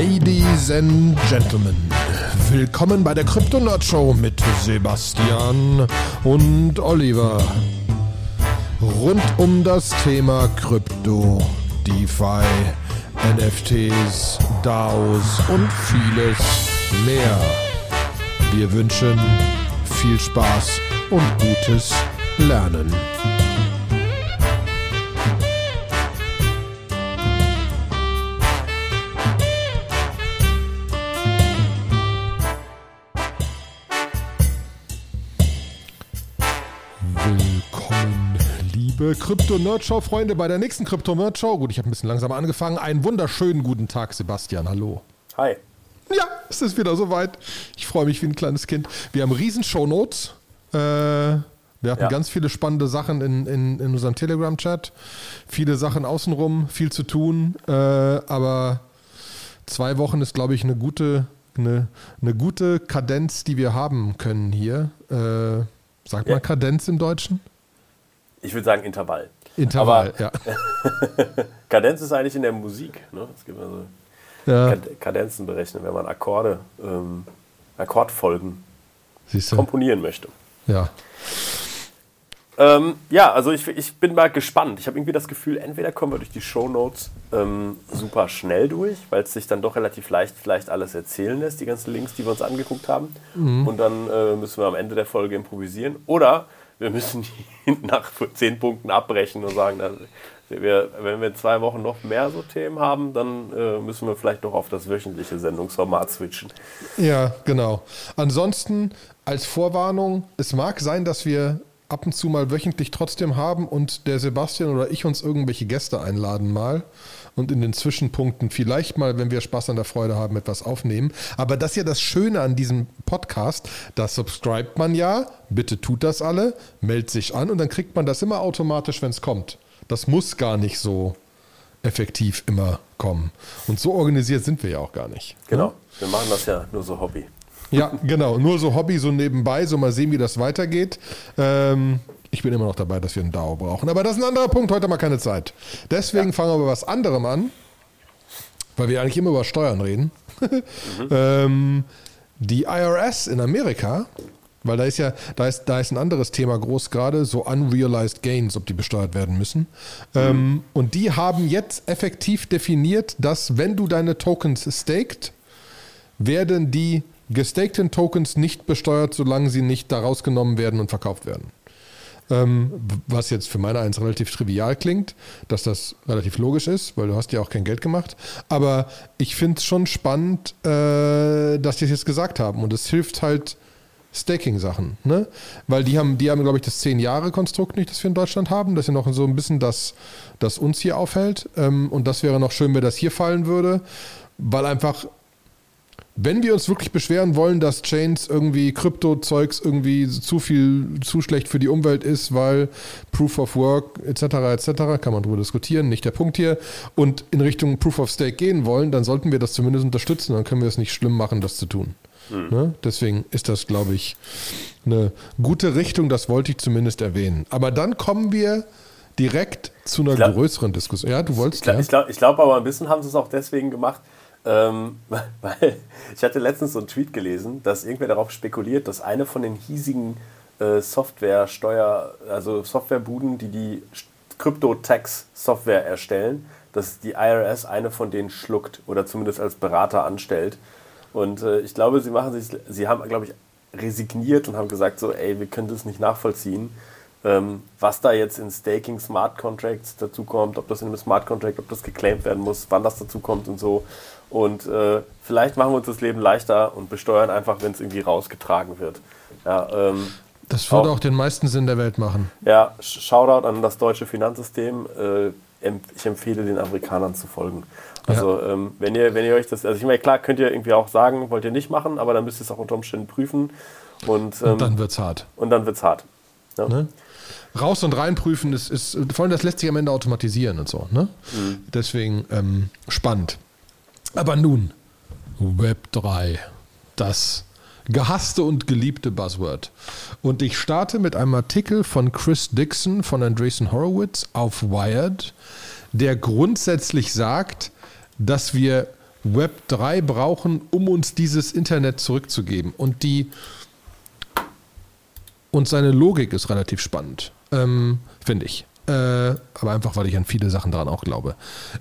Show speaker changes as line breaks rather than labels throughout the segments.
Ladies and Gentlemen, willkommen bei der Crypto Nerd Show mit Sebastian und Oliver. Rund um das Thema Krypto, DeFi, NFTs, DAOs und vieles mehr. Wir wünschen viel Spaß und gutes Lernen. Liebe Krypto-Nerd-Show-Freunde, bei der nächsten Krypto-Nerd-Show. Gut, ich habe ein bisschen langsamer angefangen. Einen wunderschönen guten Tag, Sebastian. Hallo.
Hi.
Ja, es ist wieder soweit. Ich freue mich wie ein kleines Kind. Wir haben riesen Shownotes. Äh, wir hatten
Ja.
ganz viele spannende Sachen in, in, in unserem Telegram-Chat. Viele Sachen außenrum, viel zu tun. Äh, aber zwei Wochen ist, glaube ich, eine gute, eine, eine gute Kadenz, die wir haben können hier. Äh, sagt
Ja.
man Kadenz im Deutschen?
Ich würde sagen Intervall.
Intervall,
Aber
ja.
Kadenz ist eigentlich in der Musik. Ne? Es gibt also
ja.
Kad- Kadenzen berechnen, wenn man Akkorde, ähm, Akkordfolgen
Siehst du?
komponieren möchte.
Ja.
Ähm, ja, also ich, ich bin mal gespannt. Ich habe irgendwie das Gefühl, entweder kommen wir durch die Shownotes ähm, super schnell durch, weil es sich dann doch relativ leicht vielleicht alles erzählen lässt, die ganzen Links, die wir uns angeguckt haben. Und dann äh, müssen wir am Ende der Folge improvisieren. Oder wir müssen nach zehn Punkten abbrechen und sagen, dass wir, wenn wir in zwei Wochen noch mehr so Themen haben, dann äh, müssen wir vielleicht noch auf das wöchentliche Sendungsformat switchen.
Ja, genau. Ansonsten als Vorwarnung, es mag sein, dass wir ab und zu mal wöchentlich trotzdem haben und der Sebastian oder ich uns irgendwelche Gäste einladen mal und in den Zwischenpunkten vielleicht mal, wenn wir Spaß an der Freude haben, etwas aufnehmen. Aber das ist ja das Schöne an diesem Podcast, da subscribt man ja, bitte tut das alle, meldet sich an und dann kriegt man das immer automatisch, wenn es kommt. Das muss gar nicht so effektiv immer kommen. Und so organisiert sind wir ja auch gar nicht.
Genau. Wir machen das ja nur so Hobby.
Ja, genau. Nur so Hobby, so nebenbei, so mal sehen, wie das weitergeht. Ähm, ich bin immer noch dabei, dass wir einen DAO brauchen. Aber das ist ein anderer Punkt, heute mal keine Zeit. Deswegen fangen wir mit was anderem an, weil wir eigentlich immer über Steuern reden. ähm, die IRS in Amerika, weil da ist ja, da ist, da ist ein anderes Thema groß gerade, so unrealized gains, ob die besteuert werden müssen. Ähm, und die haben jetzt effektiv definiert, dass wenn du deine Tokens staked, werden die gestakten Tokens nicht besteuert, solange sie nicht da rausgenommen werden und verkauft werden. Ähm, was jetzt für meine eins relativ trivial klingt, dass das relativ logisch ist, weil du hast ja auch kein Geld gemacht. Aber ich finde es schon spannend, äh, dass die es jetzt gesagt haben. Und es hilft halt Staking-Sachen, ne? Weil die haben, die haben, glaube ich, das 10-Jahre-Konstrukt nicht, das wir in Deutschland haben. Das ist ja noch so ein bisschen das, das uns hier aufhält. Ähm, und das wäre noch schön, wenn das hier fallen würde, weil einfach wenn wir uns wirklich beschweren wollen, dass Chains irgendwie Krypto-Zeugs irgendwie zu viel, zu schlecht für die Umwelt ist, weil Proof of Work etc. etc. kann man darüber diskutieren, nicht der Punkt hier, und in Richtung Proof of Stake gehen wollen, dann sollten wir das zumindest unterstützen, dann können wir es nicht schlimm machen, das zu tun. Ne? Deswegen ist das, glaube ich, eine gute Richtung, das wollte ich zumindest erwähnen. Aber dann kommen wir direkt zu einer
glaub-
größeren Diskussion. Ja, du wolltest
Ich glaube
ja.
ich glaub, ich glaub aber ein bisschen haben sie es auch deswegen gemacht, ähm, weil ich hatte letztens so einen Tweet gelesen, dass irgendwer darauf spekuliert, dass eine von den hiesigen äh, Software-Steuer, also Softwarebuden, die die Crypto-Tax-Software erstellen, dass die IRS eine von denen schluckt oder zumindest als Berater anstellt. Und äh, ich glaube, sie machen sich, sie haben, glaube ich, resigniert und haben gesagt so, ey, wir können das nicht nachvollziehen, ähm, was da jetzt in Staking Smart Contracts dazu kommt, ob das in einem Smart Contract, ob das geclaimed werden muss, wann das dazu kommt und so. Und äh, vielleicht machen wir uns das Leben leichter und besteuern einfach, wenn es irgendwie rausgetragen wird. Ja, ähm,
Das würde
auch-
auch den meisten Sinn der Welt machen.
ja, Sh- Shoutout an das deutsche Finanzsystem. Äh, ich empfehle den Amerikanern zu folgen. Also ähm, wenn ihr, wenn ihr euch das, also ich meine, klar könnt ihr irgendwie auch sagen, wollt ihr nicht machen, aber dann müsst ihr es auch unter Umständen prüfen und, ähm,
Und dann wird's hart.
und dann wird's hart. Ja.
Ne? Raus und reinprüfen ist, ist, vor allem das lässt sich am Ende automatisieren und so. Ne? Deswegen ähm, spannend. Aber nun, Web 3, das gehasste und geliebte Buzzword. Und ich starte mit einem Artikel von Chris Dixon von Andreessen Horowitz auf Wired, der grundsätzlich sagt, dass wir Web 3 brauchen, um uns dieses Internet zurückzugeben. Und die und seine Logik ist relativ spannend, ähm, finde ich. Äh, aber einfach, weil ich an viele Sachen daran auch glaube.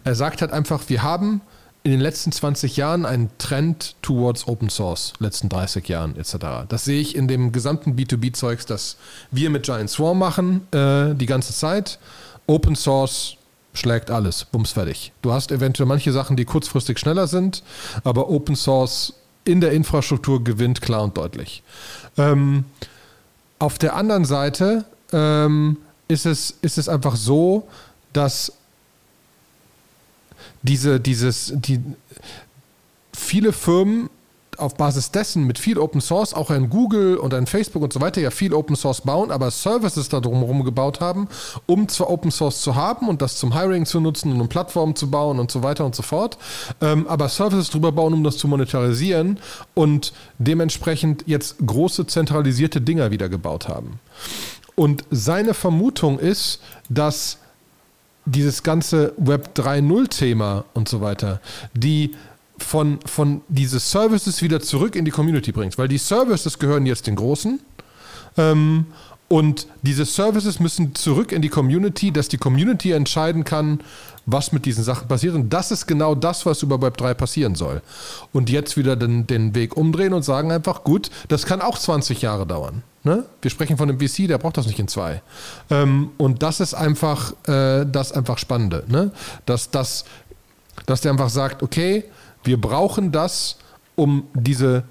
Er sagt halt einfach, wir haben in den letzten 20 Jahren einen Trend towards Open Source, letzten 30 Jahren etc. Das sehe ich in dem gesamten B2B-Zeugs, das wir mit Giant Swarm machen, äh, die ganze Zeit. Open Source schlägt alles, bums fertig. Du hast eventuell manche Sachen, die kurzfristig schneller sind, aber Open Source in der Infrastruktur gewinnt klar und deutlich. Ähm, auf der anderen Seite ähm, ist, es, ist es einfach so, dass diese, dieses, die, viele Firmen auf Basis dessen mit viel Open Source, auch ein Google und ein Facebook und so weiter, ja viel Open Source bauen, aber Services da drumherum gebaut haben, um zwar Open Source zu haben und das zum Hiring zu nutzen und um Plattformen zu bauen und so weiter und so fort, ähm, aber Services drüber bauen, um das zu monetarisieren und dementsprechend jetzt große zentralisierte Dinger wieder gebaut haben. Und seine Vermutung ist, dass dieses ganze Web 3.0-Thema und so weiter, die von, von diese Services wieder zurück in die Community bringst. Weil die Services gehören jetzt den Großen. Ähm, und diese Services müssen zurück in die Community, dass die Community entscheiden kann, was mit diesen Sachen passiert. Und das ist genau das, was über Web 3 passieren soll. Und jetzt wieder den, den Weg umdrehen und sagen einfach, gut, das kann auch 20 Jahre dauern. Ne? Wir sprechen von einem VC, der braucht das nicht in zwei. Ähm, und das ist einfach äh, das einfach Spannende. Ne? Dass, dass, dass der einfach sagt, okay, wir brauchen das, um diese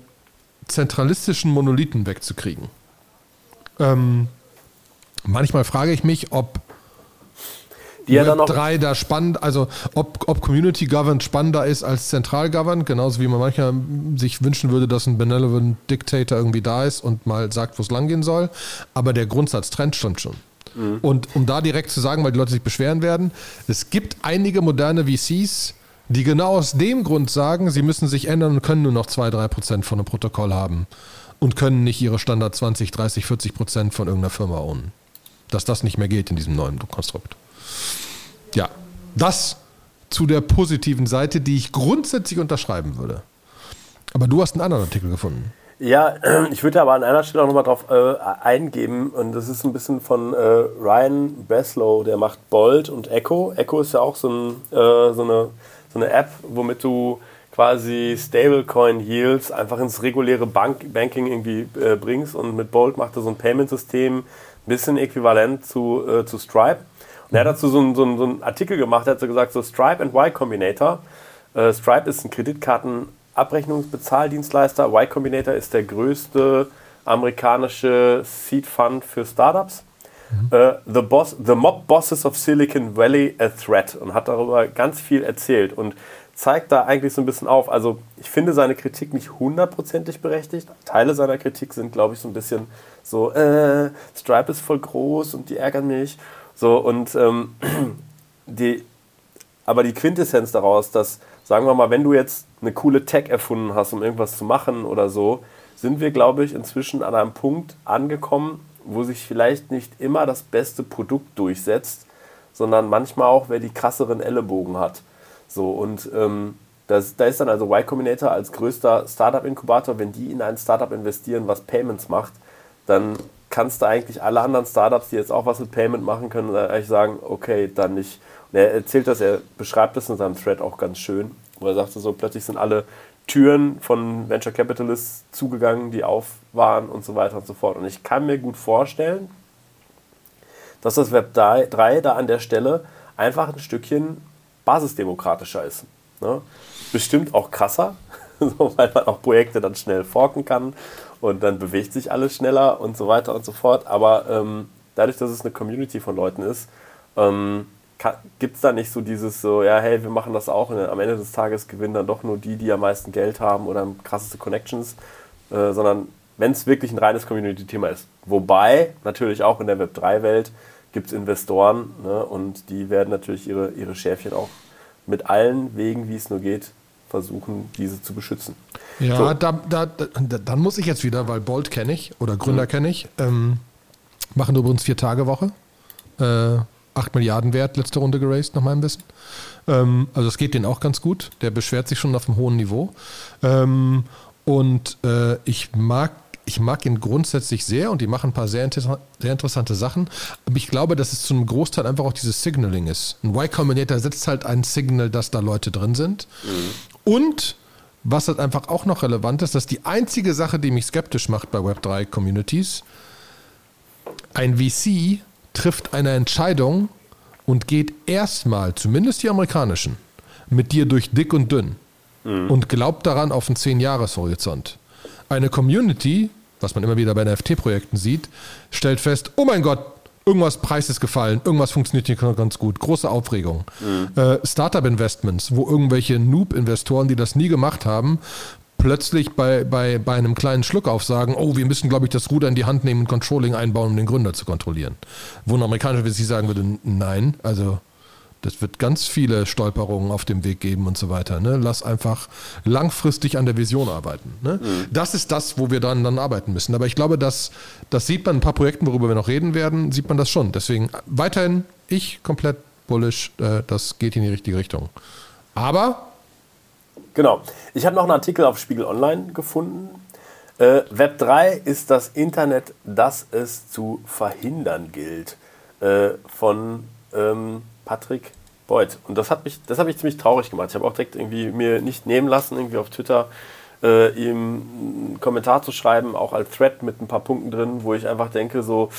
zentralistischen Monolithen wegzukriegen. Ähm, manchmal frage ich mich, ob
die ja dann
Web 3 da spannend, also ob, ob Community Governed spannender ist als Zentral Governed, genauso wie man manchmal sich wünschen würde, dass ein Benevolent Dictator irgendwie da ist und mal sagt, wo es langgehen soll. Aber der Grundsatz trennt stimmt schon. Mhm. Und um da direkt zu sagen, weil die Leute sich beschweren werden, es gibt einige moderne VCs, die genau aus dem Grund sagen, sie müssen sich ändern und können nur noch 2-3% von einem Protokoll haben und können nicht ihre Standard 20, 30, 40% von irgendeiner Firma ownen. Dass das nicht mehr geht in diesem neuen Konstrukt. Ja, das zu der positiven Seite, die ich grundsätzlich unterschreiben würde. Aber du hast einen anderen Artikel gefunden.
Ja, ich würde aber an einer Stelle auch nochmal drauf äh, eingeben und das ist ein bisschen von äh, Ryan Beslow, der macht Bolt und Echo. Echo ist ja auch so, ein, äh, so eine so eine App, womit du quasi Stablecoin-Yields einfach ins reguläre Bank Banking irgendwie äh, bringst und mit Bolt macht er so ein Payment-System, ein bisschen äquivalent zu, äh, zu Stripe. Und er hat dazu so einen so so ein Artikel gemacht, er hat so gesagt, so Stripe and Y Combinator. Äh, Stripe ist ein Kreditkartenabrechnungsbezahldienstleister, Y Combinator ist der größte amerikanische Seed Fund für Startups. Mhm. Uh, the, Boss, the Mob Bosses of Silicon Valley a Threat und hat darüber ganz viel erzählt und zeigt da eigentlich so ein bisschen auf. Also ich finde seine Kritik nicht hundertprozentig berechtigt. Teile seiner Kritik sind, glaube ich, so ein bisschen so, äh, Stripe ist voll groß und die ärgern mich. So und ähm, die, aber die Quintessenz daraus, dass, sagen wir mal, wenn du jetzt eine coole Tech erfunden hast, um irgendwas zu machen oder so, sind wir, glaube ich, inzwischen an einem Punkt angekommen, wo sich vielleicht nicht immer das beste Produkt durchsetzt, sondern manchmal auch, wer die krasseren Ellenbogen hat. So, und ähm, das, da ist dann also Y Combinator als größter Startup-Inkubator, wenn die in ein Startup investieren, was Payments macht, dann kannst du eigentlich alle anderen Startups, die jetzt auch was mit Payment machen können, eigentlich sagen, okay, dann nicht. Und er erzählt das, er beschreibt das in seinem Thread auch ganz schön, wo er sagt so, plötzlich sind alle Türen von Venture Capitalists zugegangen, die auf waren und so weiter und so fort. Und ich kann mir gut vorstellen, dass das Web 3 da an der Stelle einfach ein Stückchen basisdemokratischer ist. Ne? Bestimmt auch krasser, weil man auch Projekte dann schnell forken kann und dann bewegt sich alles schneller und so weiter und so fort. Aber ähm, dadurch, dass es eine Community von Leuten ist, ähm, gibt es da nicht so dieses so, ja, hey, wir machen das auch und am Ende des Tages gewinnen dann doch nur die, die am meisten Geld haben oder krasseste Connections, äh, sondern wenn es wirklich ein reines Community-Thema ist. Wobei natürlich auch in der Web3-Welt gibt es Investoren ne, und die werden natürlich ihre, ihre Schäfchen auch mit allen Wegen, wie es nur geht, versuchen, diese zu beschützen.
Ja, so. da, da, da, dann muss ich jetzt wieder, weil Bolt kenne ich oder Gründer mhm. kenne ich, ähm, machen übrigens vier Tage Woche. Äh, 8 Milliarden wert, letzte Runde geraced, nach meinem Wissen. Ähm, also es geht denen auch ganz gut. Der beschwert sich schon auf einem hohen Niveau. Ähm, und äh, ich mag ich mag ihn grundsätzlich sehr und die machen ein paar sehr, inter sehr interessante Sachen. Aber ich glaube, dass es zu einem Großteil einfach auch dieses Signaling ist. Ein Y Combinator setzt halt ein Signal, dass da Leute drin sind. Mhm. Und was halt einfach auch noch relevant ist, dass die einzige Sache, die mich skeptisch macht bei Web3 Communities, ein VC trifft eine Entscheidung und geht erstmal, zumindest die amerikanischen, mit dir durch dick und dünn mhm. und glaubt daran auf einen 10-Jahres-Horizont. Eine Community, was man immer wieder bei NFT-Projekten sieht, stellt fest, oh mein Gott, irgendwas Preis ist gefallen, irgendwas funktioniert hier ganz gut, große Aufregung. Mhm. Äh, Startup-Investments, wo irgendwelche Noob-Investoren, die das nie gemacht haben, plötzlich bei, bei, bei einem kleinen Schluckauf sagen, oh, wir müssen, glaube ich, das Ruder in die Hand nehmen und Controlling einbauen, um den Gründer zu kontrollieren. Wo ein amerikanischer VC sagen würde, nein, also das wird ganz viele Stolperungen auf dem Weg geben und so weiter. Ne? Lass einfach langfristig an der Vision arbeiten. Ne? Mhm. Das ist das, wo wir dann, dann arbeiten müssen. Aber ich glaube, dass, das sieht man in ein paar Projekten, worüber wir noch reden werden, sieht man das schon. Deswegen weiterhin ich komplett bullish, äh, das geht in die richtige Richtung. Aber
Genau. Ich habe noch einen Artikel auf Spiegel Online gefunden. Äh, Web 3 ist das Internet, das es zu verhindern gilt. Äh, von ähm, Patrick Beuth. Und das hat mich, das habe ich ziemlich traurig gemacht. Ich habe auch direkt irgendwie mir nicht nehmen lassen, irgendwie auf Twitter äh, ihm einen Kommentar zu schreiben, auch als Thread mit ein paar Punkten drin, wo ich einfach denke, so,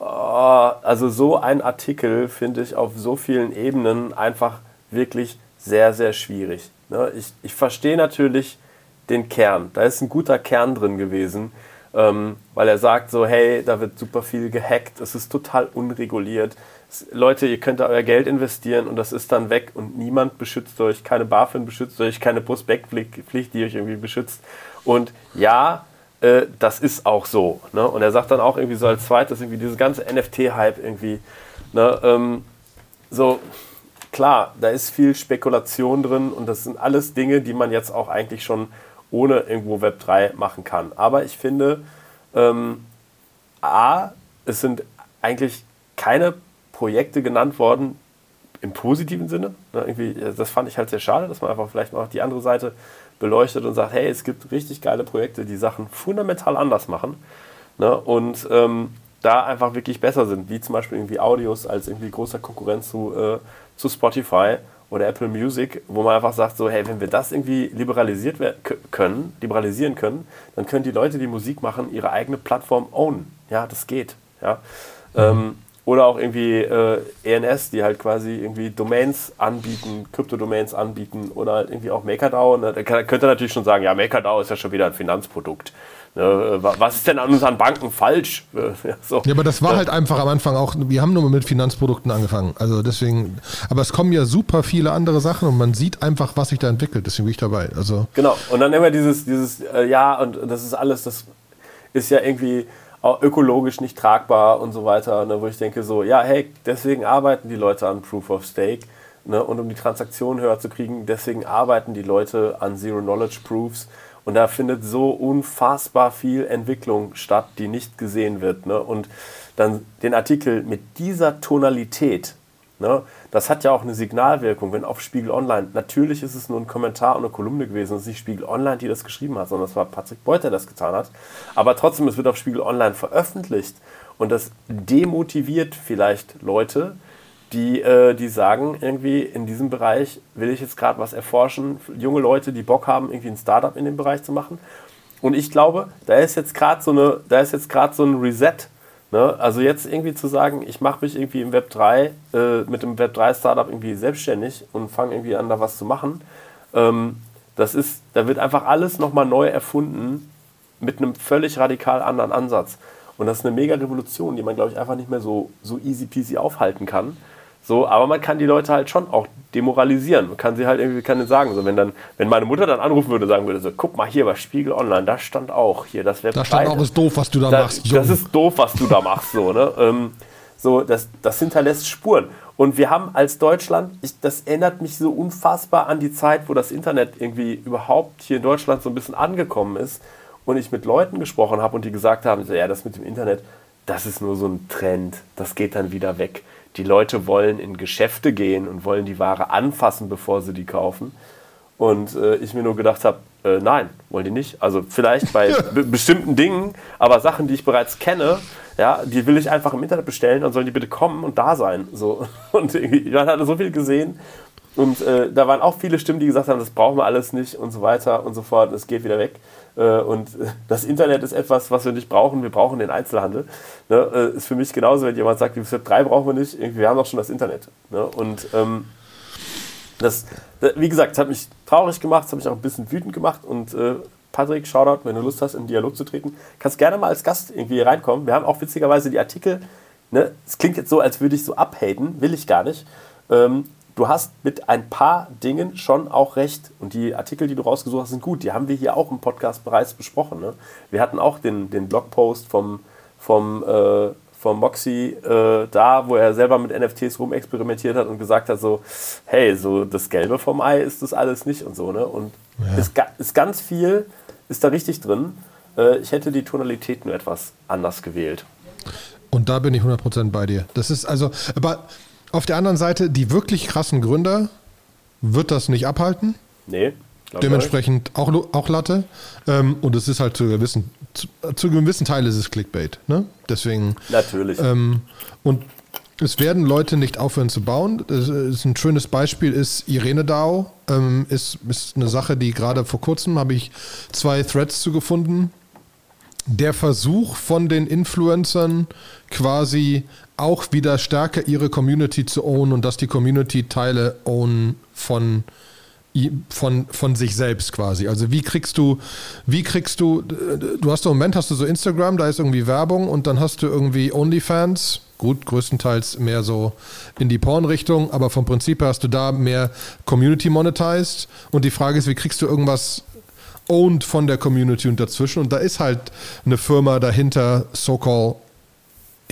oh, also so ein Artikel finde ich auf so vielen Ebenen einfach wirklich sehr, sehr schwierig. Ne? Ich, ich verstehe natürlich den Kern. Da ist ein guter Kern drin gewesen, ähm, weil er sagt so, hey, da wird super viel gehackt, es ist total unreguliert. Leute, ihr könnt da euer Geld investieren und das ist dann weg und niemand beschützt euch, keine BaFin beschützt euch, keine Prospektpflicht, die euch irgendwie beschützt. Und ja, äh, das ist auch so. Ne? Und er sagt dann auch irgendwie so als zweites, irgendwie dieses ganze NFT-Hype irgendwie, ne? ähm, so, klar, da ist viel Spekulation drin und das sind alles Dinge, die man jetzt auch eigentlich schon ohne irgendwo Web 3 machen kann. Aber ich finde, ähm, A, es sind eigentlich keine Projekte genannt worden im positiven Sinne. Ne, irgendwie, das fand ich halt sehr schade, dass man einfach vielleicht mal die andere Seite beleuchtet und sagt, hey, es gibt richtig geile Projekte, die Sachen fundamental anders machen. Ne, und ähm, da einfach wirklich besser sind, wie zum Beispiel irgendwie Audios als irgendwie großer Konkurrenz zu äh, zu Spotify oder Apple Music, wo man einfach sagt, so, hey, wenn wir das irgendwie liberalisiert können, liberalisieren können, dann können die Leute, die Musik machen, ihre eigene Plattform ownen. Ja, das geht. Ja. Mhm. Ähm, oder auch irgendwie äh, ENS, die halt quasi irgendwie Domains anbieten, Kryptodomains anbieten oder halt irgendwie auch MakerDAO. Ne? Da könnte natürlich schon sagen, ja, MakerDAO ist ja schon wieder ein Finanzprodukt. Ne, was ist denn an unseren Banken falsch?
Ja, so. ja aber das war ja. halt einfach am Anfang auch, wir haben nur mit Finanzprodukten angefangen. Also deswegen, aber es kommen ja super viele andere Sachen und man sieht einfach, was sich da entwickelt. Deswegen bin ich dabei. Also
genau, und dann immer dieses, dieses, äh, ja, und das ist alles, das ist ja irgendwie ökologisch nicht tragbar und so weiter. Ne, wo ich denke so, ja, hey, deswegen arbeiten die Leute an Proof of Stake. Ne, und um die Transaktion höher zu kriegen, deswegen arbeiten die Leute an Zero-Knowledge-Proofs und da findet so unfassbar viel Entwicklung statt, die nicht gesehen wird. Ne? Und dann den Artikel mit dieser Tonalität, ne? das hat ja auch eine Signalwirkung, wenn auf Spiegel Online, natürlich ist es nur ein Kommentar und eine Kolumne gewesen, es ist nicht Spiegel Online, die das geschrieben hat, sondern es war Patrick Beuter, der das getan hat. Aber trotzdem, es wird auf Spiegel Online veröffentlicht und das demotiviert vielleicht Leute, die, äh, die sagen, irgendwie in diesem Bereich will ich jetzt gerade was erforschen. Junge Leute, die Bock haben, irgendwie ein Startup in dem Bereich zu machen. Und ich glaube, da ist jetzt gerade so eine, da ist jetzt gerade so ein Reset. Ne? Also jetzt irgendwie zu sagen, ich mache mich irgendwie im Web 3 äh, mit dem Web 3 Startup irgendwie selbstständig und fange irgendwie an, da was zu machen. Ähm, das ist, da wird einfach alles nochmal neu erfunden mit einem völlig radikal anderen Ansatz. Und das ist eine mega Revolution, die man, glaube ich, einfach nicht mehr so, so easy peasy aufhalten kann. So, aber man kann die Leute halt schon auch demoralisieren. Man kann sie halt irgendwie kann sagen, so wenn dann, wenn meine Mutter dann anrufen würde, sagen würde, so, guck mal hier bei Spiegel Online, da stand auch hier, das wäre.
Da stand auch, ist doof, was du da,
da
machst.
Jung. Das ist doof, was du da machst, so ne. Ähm, so, das, das hinterlässt Spuren. Und wir haben als Deutschland, ich, das erinnert mich so unfassbar an die Zeit, wo das Internet irgendwie überhaupt hier in Deutschland so ein bisschen angekommen ist und ich mit Leuten gesprochen habe und die gesagt haben, so, ja, das mit dem Internet, das ist nur so ein Trend, das geht dann wieder weg die Leute wollen in Geschäfte gehen und wollen die Ware anfassen, bevor sie die kaufen. Und äh, ich mir nur gedacht habe, äh, nein, wollen die nicht. Also vielleicht bei bestimmten Dingen, aber Sachen, die ich bereits kenne, ja, die will ich einfach im Internet bestellen, dann sollen die bitte kommen und da sein. So. Und man hatte so viel gesehen. Und äh, da waren auch viele Stimmen, die gesagt haben, das brauchen wir alles nicht und so weiter und so fort. Es geht wieder weg. Äh, und das Internet ist etwas, was wir nicht brauchen. Wir brauchen den Einzelhandel. Ne? Äh, ist für mich genauso, wenn jemand sagt, Web 3 brauchen wir nicht. Wir haben doch schon das Internet. Ne? Und ähm, das, wie gesagt, es hat mich traurig gemacht, es hat mich auch ein bisschen wütend gemacht. Und äh, Patrick, Shoutout, wenn du Lust hast, in Dialog zu treten, kannst gerne mal als Gast irgendwie hier reinkommen. Wir haben auch witzigerweise die Artikel. Ne? Es klingt jetzt so, als würde ich so abhaten, will ich gar nicht. Ähm, du hast mit ein paar Dingen schon auch recht. Und die Artikel, die du rausgesucht hast, sind gut. Die haben wir hier auch im Podcast bereits besprochen. Ne? Wir hatten auch den, den Blogpost vom, vom, äh, vom Moxie äh, da, wo er selber mit NFTs rumexperimentiert hat und gesagt hat, so, hey, so das Gelbe vom Ei ist das alles nicht und so. Ne? Und ja. ist, ist ganz viel, ist da richtig drin. Äh, ich hätte die Tonalität nur etwas anders gewählt.
Und da bin ich 100% bei dir. Das ist also, aber auf der anderen Seite, die wirklich krassen Gründer wird das nicht abhalten.
Nee.
Dementsprechend auch, auch Latte. Ähm, und es ist halt zu gewissen, zu, zu gewissen Teil ist es Clickbait. Ne? Deswegen.
Natürlich.
Ähm, und es werden Leute nicht aufhören zu bauen. Das ist ein schönes Beispiel ist Irene DAO. Ähm, ist, ist eine Sache, die gerade vor kurzem habe ich zwei Threads zu gefunden. Der Versuch von den Influencern quasi auch wieder stärker ihre Community zu ownen und dass die Community Teile own von von, von sich selbst quasi. Also wie kriegst du, wie kriegst du, du hast im Moment hast du so Instagram, da ist irgendwie Werbung und dann hast du irgendwie OnlyFans, gut, größtenteils mehr so in die Porn-Richtung, aber vom Prinzip her hast du da mehr Community monetized. Und die Frage ist, wie kriegst du irgendwas owned von der Community und dazwischen? Und da ist halt eine Firma dahinter, so-called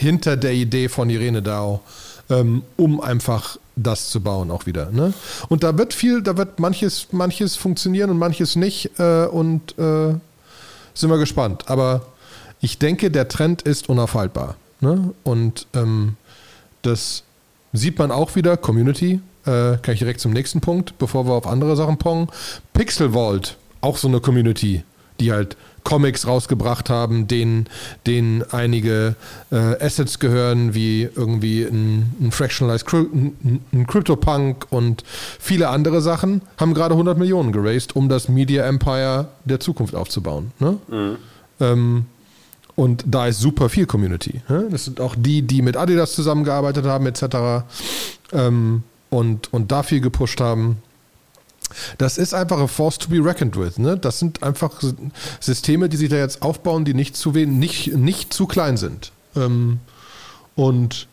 hinter der Idee von Irene Dao, ähm, um einfach das zu bauen auch wieder. Ne? Und da wird viel, da wird manches, manches funktionieren und manches nicht äh, und äh, sind wir gespannt. Aber ich denke, der Trend ist unaufhaltbar. Ne? Und ähm, das sieht man auch wieder, Community, äh, kann ich direkt zum nächsten Punkt, bevor wir auf andere Sachen pongen. Pixel Vault, auch so eine Community, die halt Comics rausgebracht haben, denen, denen einige äh, Assets gehören, wie irgendwie ein, ein Fractionalized Cry ein, ein CryptoPunk und viele andere Sachen, haben gerade 100 Millionen geraced, um das Media Empire der Zukunft aufzubauen. Ne? Mhm. Ähm, und da ist super viel Community. Ne? Das sind auch die, die mit Adidas zusammengearbeitet haben, etc. Ähm, und, und da viel gepusht haben. Das ist einfach a force to be reckoned with. Ne? Das sind einfach Systeme, die sich da jetzt aufbauen, die nicht zu, wen, nicht, nicht zu klein sind. Ähm, und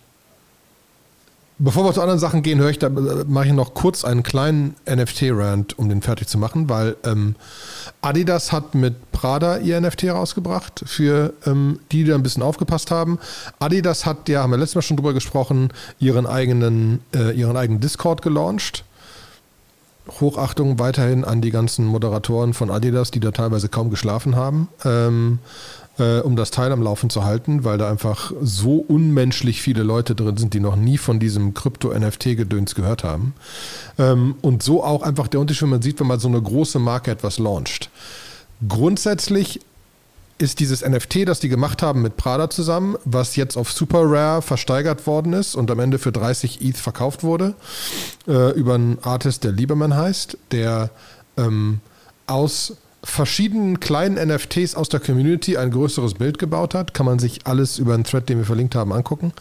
bevor wir zu anderen Sachen gehen, höre ich da, mache ich noch kurz einen kleinen NFT-Rant, um den fertig zu machen, weil ähm, Adidas hat mit Prada ihr NFT rausgebracht, für ähm, die, die da ein bisschen aufgepasst haben. Adidas hat, ja, haben wir letztes Mal schon drüber gesprochen, ihren eigenen, äh, ihren eigenen Discord gelauncht Hochachtung weiterhin an die ganzen Moderatoren von Adidas, die da teilweise kaum geschlafen haben, ähm, äh, um das Teil am Laufen zu halten, weil da einfach so unmenschlich viele Leute drin sind, die noch nie von diesem Krypto-NFT-Gedöns gehört haben. Ähm, und so auch einfach der Unterschied, wenn man sieht, wenn man so eine große Marke etwas launcht. Grundsätzlich ist dieses NFT, das die gemacht haben mit Prada zusammen, was jetzt auf Super Rare versteigert worden ist und am Ende für 30 ETH verkauft wurde, äh, über einen Artist, der Lieberman heißt, der ähm, aus verschiedenen kleinen NFTs aus der Community ein größeres Bild gebaut hat. Kann man sich alles über einen Thread, den wir verlinkt haben, angucken.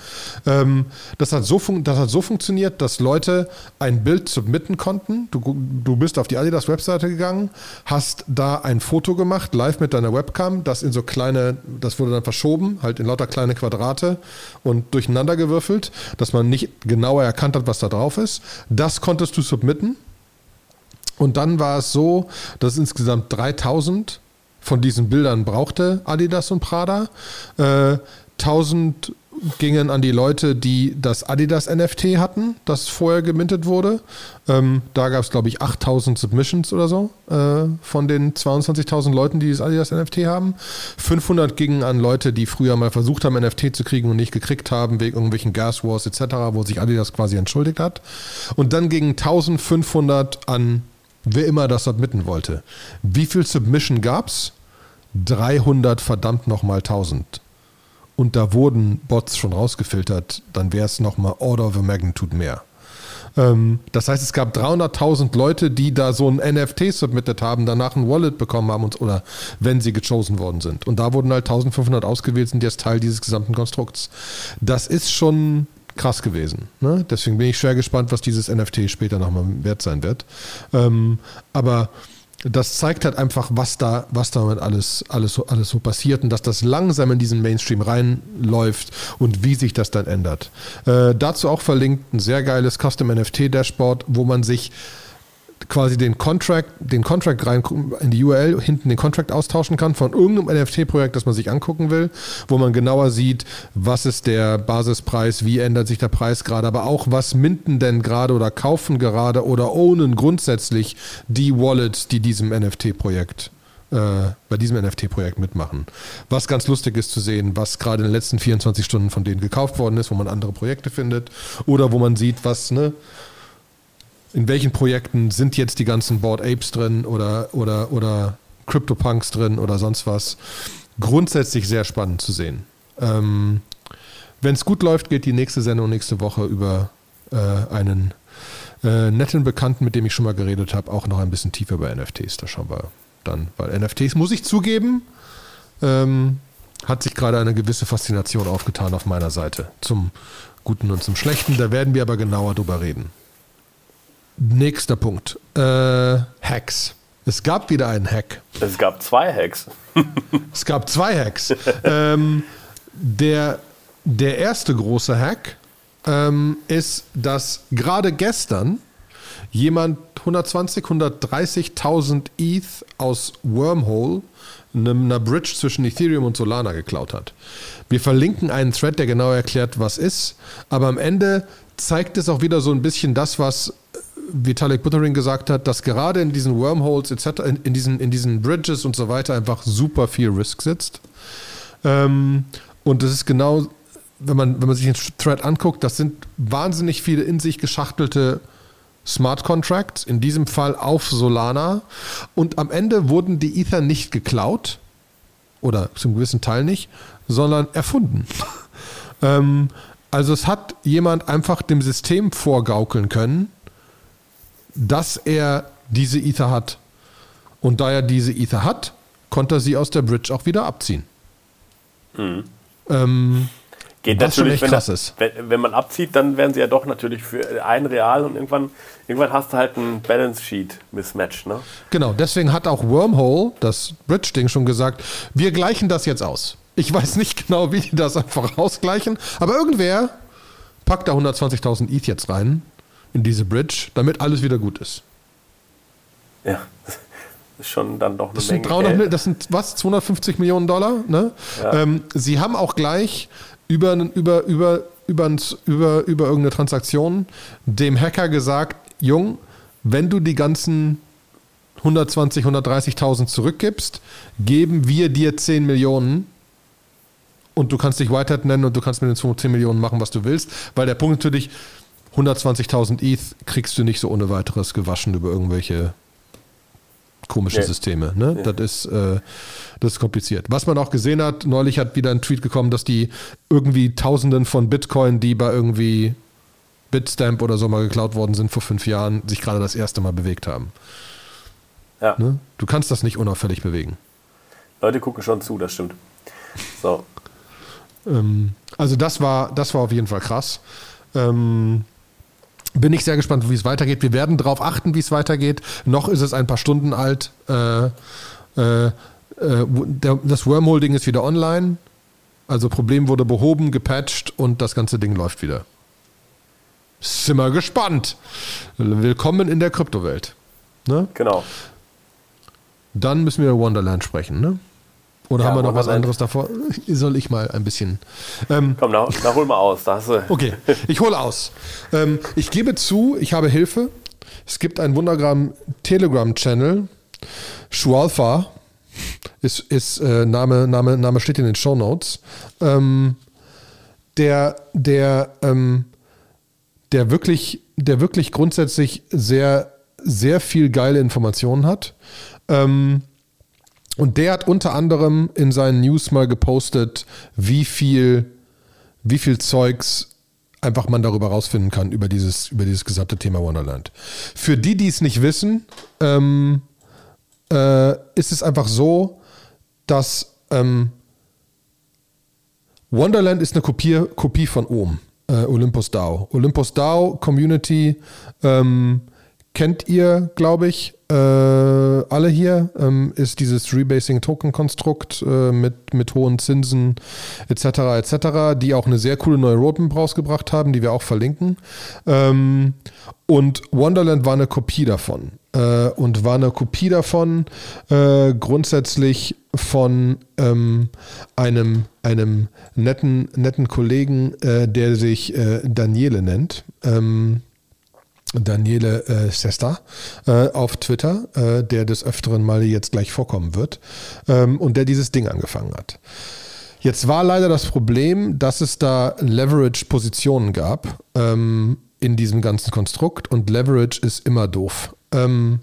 Ähm, das, hat so das hat so funktioniert, dass Leute ein Bild submitten konnten. Du, du bist auf die Adidas-Webseite gegangen, hast da ein Foto gemacht, live mit deiner Webcam, das in so kleine, das wurde dann verschoben, halt in lauter kleine Quadrate und durcheinander gewürfelt, dass man nicht genauer erkannt hat, was da drauf ist. Das konntest du submitten und dann war es so, dass insgesamt 3000 von diesen Bildern brauchte Adidas und Prada. Äh, 1000 gingen an die Leute, die das Adidas NFT hatten, das vorher gemintet wurde. Ähm, da gab es, glaube ich, 8000 Submissions oder so äh, von den 22.000 Leuten, die das Adidas NFT haben. 500 gingen an Leute, die früher mal versucht haben, NFT zu kriegen und nicht gekriegt haben, wegen irgendwelchen Gas Wars etc., wo sich Adidas quasi entschuldigt hat. Und dann gingen 1500 an wer immer das submitten wollte. Wie viel Submission gab es? 300 verdammt nochmal 1000 und da wurden Bots schon rausgefiltert, dann wäre es nochmal Order of a Magnitude mehr. Ähm, das heißt, es gab 300.000 Leute, die da so ein NFT submitted haben, danach ein Wallet bekommen haben und, oder wenn sie gechosen worden sind. Und da wurden halt 1500 ausgewählt, sind jetzt Teil dieses gesamten Konstrukts. Das ist schon krass gewesen. Ne? Deswegen bin ich schwer gespannt, was dieses NFT später nochmal wert sein wird. Ähm, aber das zeigt halt einfach, was da, was damit alles, alles, alles so passiert und dass das langsam in diesen Mainstream reinläuft und wie sich das dann ändert. Äh, dazu auch verlinkt ein sehr geiles Custom NFT Dashboard, wo man sich quasi den Contract, den Contract rein in die URL hinten den Contract austauschen kann von irgendeinem NFT-Projekt, das man sich angucken will, wo man genauer sieht, was ist der Basispreis, wie ändert sich der Preis gerade, aber auch was minten denn gerade oder kaufen gerade oder ownen grundsätzlich die Wallets, die diesem NFT-Projekt äh, bei diesem NFT-Projekt mitmachen. Was ganz lustig ist zu sehen, was gerade in den letzten 24 Stunden von denen gekauft worden ist, wo man andere Projekte findet oder wo man sieht, was, ne, in welchen Projekten sind jetzt die ganzen Board Apes drin oder, oder, oder CryptoPunks drin oder sonst was. Grundsätzlich sehr spannend zu sehen. Ähm, Wenn es gut läuft, geht die nächste Sendung nächste Woche über äh, einen äh, netten Bekannten, mit dem ich schon mal geredet habe, auch noch ein bisschen tiefer bei NFTs. Da schauen wir dann, weil NFTs, muss ich zugeben, ähm, hat sich gerade eine gewisse Faszination aufgetan auf meiner Seite. Zum Guten und zum Schlechten. Da werden wir aber genauer drüber reden. Nächster Punkt. Äh, Hacks. Es gab wieder einen Hack.
Es gab zwei Hacks.
es gab zwei Hacks. ähm, der, der erste große Hack ähm, ist, dass gerade gestern jemand 120, 130.000 ETH aus Wormhole, einer Bridge zwischen Ethereum und Solana, geklaut hat. Wir verlinken einen Thread, der genau erklärt, was ist. Aber am Ende zeigt es auch wieder so ein bisschen das, was Vitalik Buterin gesagt hat, dass gerade in diesen Wormholes etc., in, in, diesen, in diesen Bridges und so weiter einfach super viel Risk sitzt. Ähm, und das ist genau, wenn man, wenn man sich den Thread anguckt, das sind wahnsinnig viele in sich geschachtelte Smart Contracts, in diesem Fall auf Solana. Und am Ende wurden die Ether nicht geklaut, oder zum gewissen Teil nicht, sondern erfunden. ähm, also es hat jemand einfach dem System vorgaukeln können, dass er diese Ether hat. Und da er diese Ether hat, konnte er sie aus der Bridge auch wieder abziehen. Mhm. Ähm,
Geht was natürlich, wenn, das, wenn, wenn, man abzieht, dann werden sie ja doch natürlich für ein Real und irgendwann, irgendwann hast du halt ein Balance Sheet Mismatch. Ne?
Genau, deswegen hat auch Wormhole, das Bridge-Ding, schon gesagt, wir gleichen das jetzt aus. Ich weiß nicht genau, wie die das einfach ausgleichen, aber irgendwer packt da 120.000 ETH jetzt rein in diese Bridge, damit alles wieder gut ist.
Ja, das ist schon dann doch eine
das
Menge
sind 300, Geld. Das sind was? 250 Millionen Dollar? Ne? Ja. Ähm, sie haben auch gleich über, über, über, über, über, über irgendeine Transaktion dem Hacker gesagt, Jung, wenn du die ganzen 120, 130.000 zurückgibst, geben wir dir 10 Millionen und du kannst dich weiter nennen und du kannst mit den 10 Millionen machen, was du willst. Weil der Punkt natürlich, 120.000 ETH kriegst du nicht so ohne weiteres gewaschen über irgendwelche komische nee. Systeme. Ne? Nee. Das, ist, äh, das ist kompliziert. Was man auch gesehen hat, neulich hat wieder ein Tweet gekommen, dass die irgendwie Tausenden von Bitcoin, die bei irgendwie Bitstamp oder so mal geklaut worden sind vor fünf Jahren, sich gerade das erste Mal bewegt haben. Ja. Ne? Du kannst das nicht unauffällig bewegen.
Leute gucken schon zu, das stimmt. So.
ähm, also das war, das war auf jeden Fall krass. Ähm, bin ich sehr gespannt, wie es weitergeht. Wir werden darauf achten, wie es weitergeht. Noch ist es ein paar Stunden alt. Äh, äh, äh das Wormholding ist wieder online. Also Problem wurde behoben, gepatcht und das ganze Ding läuft wieder. Sind wir gespannt. Willkommen in der Kryptowelt. Ne?
Genau.
Dann müssen wir über Wonderland sprechen. Ne? Oder ja, haben wir noch was anderes davor? Soll ich mal ein bisschen.
Ähm, Komm, na, na, hol mal aus. Da hast du.
Okay, ich hole aus. Ähm, ich gebe zu, ich habe Hilfe. Es gibt einen wunderbaren Telegram-Channel. Schualfa ist, ist äh, Name, Name, Name steht in den Show Notes. Ähm, der, der, ähm, der wirklich, der wirklich grundsätzlich sehr, sehr viel geile Informationen hat. Ähm, und der hat unter anderem in seinen News mal gepostet, wie viel, wie viel Zeugs einfach man darüber rausfinden kann, über dieses, über dieses gesamte Thema Wonderland. Für die, die es nicht wissen, ähm, äh, ist es einfach so, dass ähm, Wonderland ist eine Kopie, Kopie von OM, äh, Olympus DAO. Olympus DAO Community ähm, kennt ihr, glaube ich, äh, alle hier, ähm, ist dieses Rebasing-Token-Konstrukt äh, mit, mit hohen Zinsen etc. etc., die auch eine sehr coole neue Roadmap rausgebracht haben, die wir auch verlinken. Ähm, und Wonderland war eine Kopie davon. Äh, und war eine Kopie davon äh, grundsätzlich von ähm, einem, einem netten, netten Kollegen, äh, der sich äh, Daniele nennt. Daniele äh, Sesta äh, auf Twitter, äh, der des Öfteren mal jetzt gleich vorkommen wird ähm, und der dieses Ding angefangen hat. Jetzt war leider das Problem, dass es da Leverage-Positionen gab ähm, in diesem ganzen Konstrukt und Leverage ist immer doof. Ähm,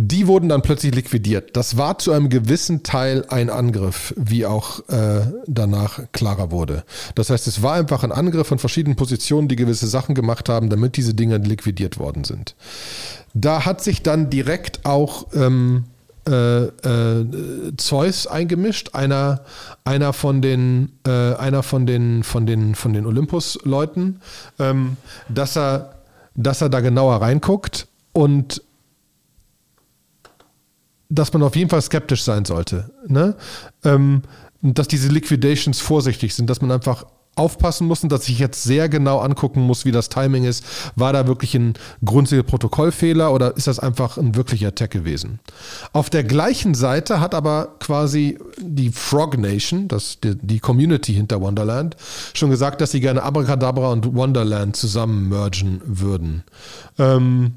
die wurden dann plötzlich liquidiert. Das war zu einem gewissen Teil ein Angriff, wie auch äh, danach klarer wurde. Das heißt, es war einfach ein Angriff von verschiedenen Positionen, die gewisse Sachen gemacht haben, damit diese Dinge liquidiert worden sind. Da hat sich dann direkt auch ähm, äh, äh, Zeus eingemischt, einer, einer von den, äh, einer von den, von den, von den Olympus-Leuten, ähm, dass er, dass er da genauer reinguckt und dass man auf jeden Fall skeptisch sein sollte. Ne? Ähm, dass diese Liquidations vorsichtig sind, dass man einfach aufpassen muss und dass ich jetzt sehr genau angucken muss, wie das Timing ist. War da wirklich ein grundsätzlicher Protokollfehler oder ist das einfach ein wirklicher Attack gewesen? Auf der gleichen Seite hat aber quasi die Frog Nation, das, die, die Community hinter Wonderland, schon gesagt, dass sie gerne Abracadabra und Wonderland zusammen mergen würden. Ähm,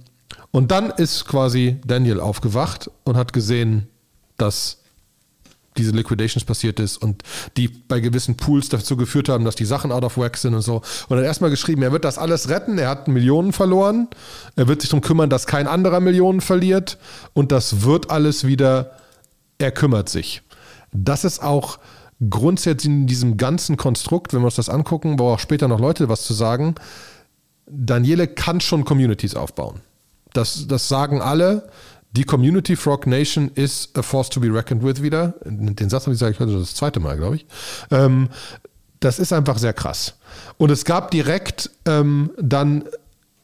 und dann ist quasi Daniel aufgewacht und hat gesehen, dass diese Liquidations passiert ist und die bei gewissen Pools dazu geführt haben, dass die Sachen out of whack sind und so. Und dann erstmal geschrieben, er wird das alles retten, er hat Millionen verloren, er wird sich darum kümmern, dass kein anderer Millionen verliert und das wird alles wieder, er kümmert sich. Das ist auch grundsätzlich in diesem ganzen Konstrukt, wenn wir uns das angucken, wo auch später noch Leute was zu sagen, Daniele kann schon Communities aufbauen. Das, das sagen alle. Die Community Frog Nation is a force to be reckoned with wieder. Den Satz habe ich gesagt, ich heute das zweite Mal, glaube ich. Ähm, das ist einfach sehr krass. Und es gab direkt ähm, dann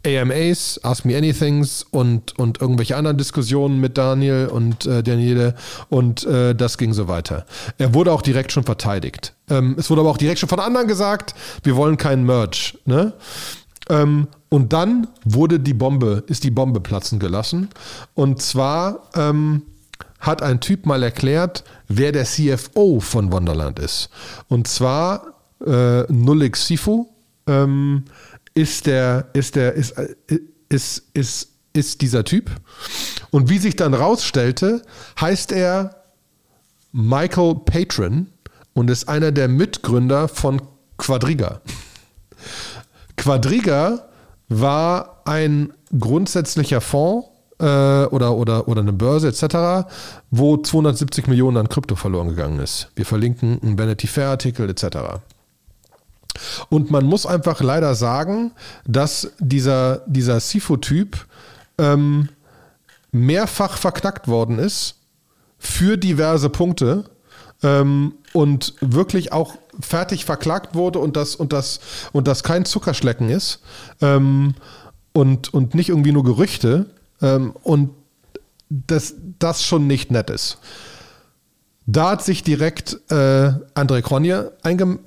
AMAs, Ask Me Anythings und, und irgendwelche anderen Diskussionen mit Daniel und äh, Daniele und äh, das ging so weiter. Er wurde auch direkt schon verteidigt. Ähm, es wurde aber auch direkt schon von anderen gesagt, wir wollen keinen Merge. Ne? Ähm, und dann wurde die Bombe, ist die Bombe platzen gelassen. Und zwar ähm, hat ein Typ mal erklärt, wer der CFO von Wonderland ist. Und zwar äh, Nulik Sifu ähm, ist der, ist der, ist, äh, ist, ist, ist dieser Typ. Und wie sich dann rausstellte, heißt er Michael Patron und ist einer der Mitgründer von Quadriga. Quadriga war ein grundsätzlicher Fonds äh, oder, oder, oder eine Börse etc., wo 270 Millionen an Krypto verloren gegangen ist. Wir verlinken einen Vanity Fair Artikel etc. Und man muss einfach leider sagen, dass dieser, dieser SIFO-Typ ähm, mehrfach verknackt worden ist für diverse Punkte ähm, und wirklich auch fertig verklagt wurde und das, und das, und das kein Zuckerschlecken ist ähm, und, und nicht irgendwie nur Gerüchte ähm, und das, das schon nicht nett ist. Da hat sich direkt äh, André Kronje eingemeldet,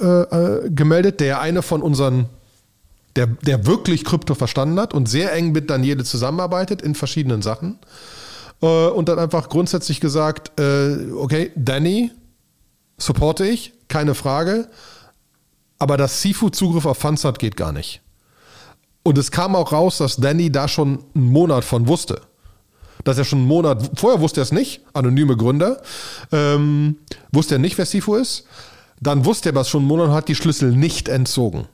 äh, äh der eine von unseren, der, der wirklich Krypto verstanden hat und sehr eng mit Daniele zusammenarbeitet in verschiedenen Sachen. äh, und dann einfach grundsätzlich gesagt, äh, okay, Danny supporte ich, keine Frage, aber dass Sifu Zugriff auf Funds hat, geht gar nicht. Und es kam auch raus, dass Danny da schon einen Monat von wusste. Dass er schon einen Monat, vorher wusste er es nicht, anonyme Gründer, ähm, wusste er nicht, wer Sifu ist. Dann wusste er was schon einen Monat und hat die Schlüssel nicht entzogen.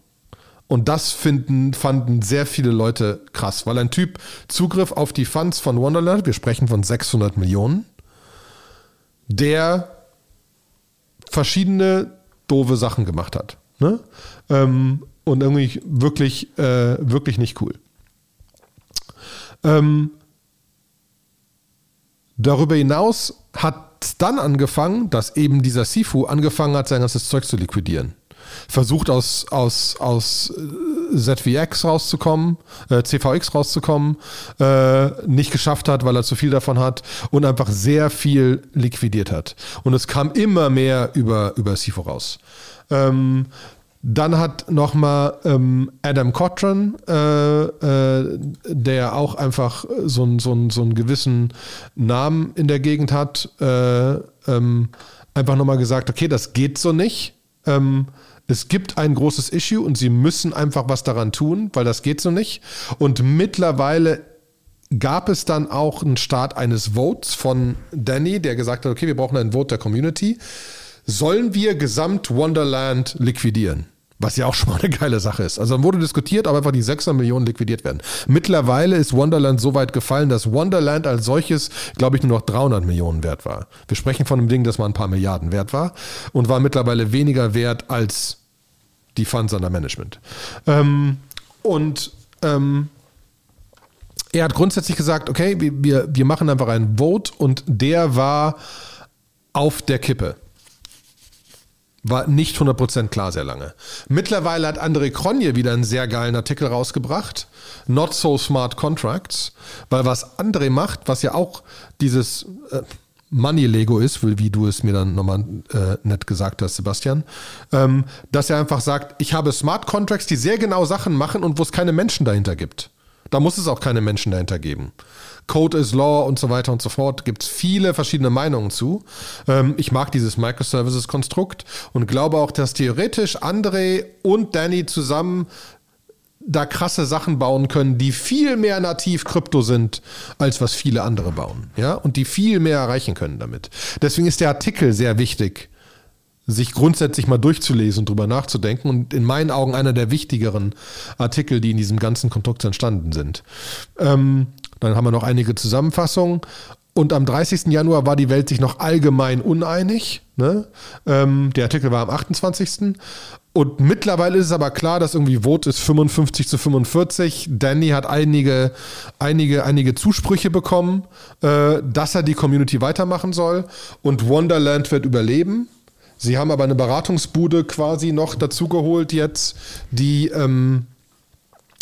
Und das finden, fanden sehr viele Leute krass, weil ein Typ Zugriff auf die Funds von Wonderland, wir sprechen von 600 Millionen, der verschiedene doofe Sachen gemacht hat. Ne? Ähm, und irgendwie wirklich, äh, wirklich nicht cool. Ähm, darüber hinaus hat dann angefangen, dass eben dieser Sifu angefangen hat, sein ganzes Zeug zu liquidieren. Versucht aus, aus, aus äh, ZVX rauszukommen, äh, CVX rauszukommen, äh, nicht geschafft hat, weil er zu viel davon hat und einfach sehr viel liquidiert hat. Und es kam immer mehr über, über Sifu raus. Ähm, dann hat nochmal ähm, Adam Cochran, äh, äh, der auch einfach so, so, so einen gewissen Namen in der Gegend hat, äh, ähm, einfach nochmal gesagt, okay, das geht so nicht. Ähm, es gibt ein großes Issue und sie müssen einfach was daran tun, weil das geht so nicht. Und mittlerweile gab es dann auch einen Start eines Votes von Danny, der gesagt hat, okay, wir brauchen einen Vote der Community sollen wir Gesamt Wonderland liquidieren? Was ja auch schon mal eine geile Sache ist. Also dann wurde diskutiert, ob einfach die 600 Millionen liquidiert werden. Mittlerweile ist Wonderland so weit gefallen, dass Wonderland als solches, glaube ich, nur noch 300 Millionen wert war. Wir sprechen von einem Ding, das mal ein paar Milliarden wert war und war mittlerweile weniger wert als die Funds under Management. Ähm, und ähm, er hat grundsätzlich gesagt, okay, wir, wir machen einfach einen Vote und der war auf der Kippe. War nicht 100% klar sehr lange. Mittlerweile hat André Kronje wieder einen sehr geilen Artikel rausgebracht. Not so smart contracts. Weil was André macht, was ja auch dieses äh, Money-Lego ist, wie du es mir dann nochmal äh, nett gesagt hast, Sebastian, ähm, dass er einfach sagt, ich habe Smart Contracts, die sehr genau Sachen machen und wo es keine Menschen dahinter gibt. Da muss es auch keine Menschen dahinter geben. Code is Law und so weiter und so fort. Gibt es viele verschiedene Meinungen zu. Ähm, ich mag dieses Microservices-Konstrukt und glaube auch, dass theoretisch André und Danny zusammen da krasse Sachen bauen können, die viel mehr nativ Krypto sind, als was viele andere bauen. Ja, und die viel mehr erreichen können damit. Deswegen ist der Artikel sehr wichtig, sich grundsätzlich mal durchzulesen und drüber nachzudenken und in meinen Augen einer der wichtigeren Artikel, die in diesem ganzen Konstrukt entstanden sind. Ähm, dann haben wir noch einige Zusammenfassungen. Und am 30. Januar war die Welt sich noch allgemein uneinig. Ne? Ähm, der Artikel war am 28. Und mittlerweile ist es aber klar, dass irgendwie Vote ist 55 zu 45. Danny hat einige, einige, einige Zusprüche bekommen, äh, dass er die Community weitermachen soll. Und Wonderland wird überleben. Sie haben aber eine Beratungsbude quasi noch dazugeholt jetzt, die ähm,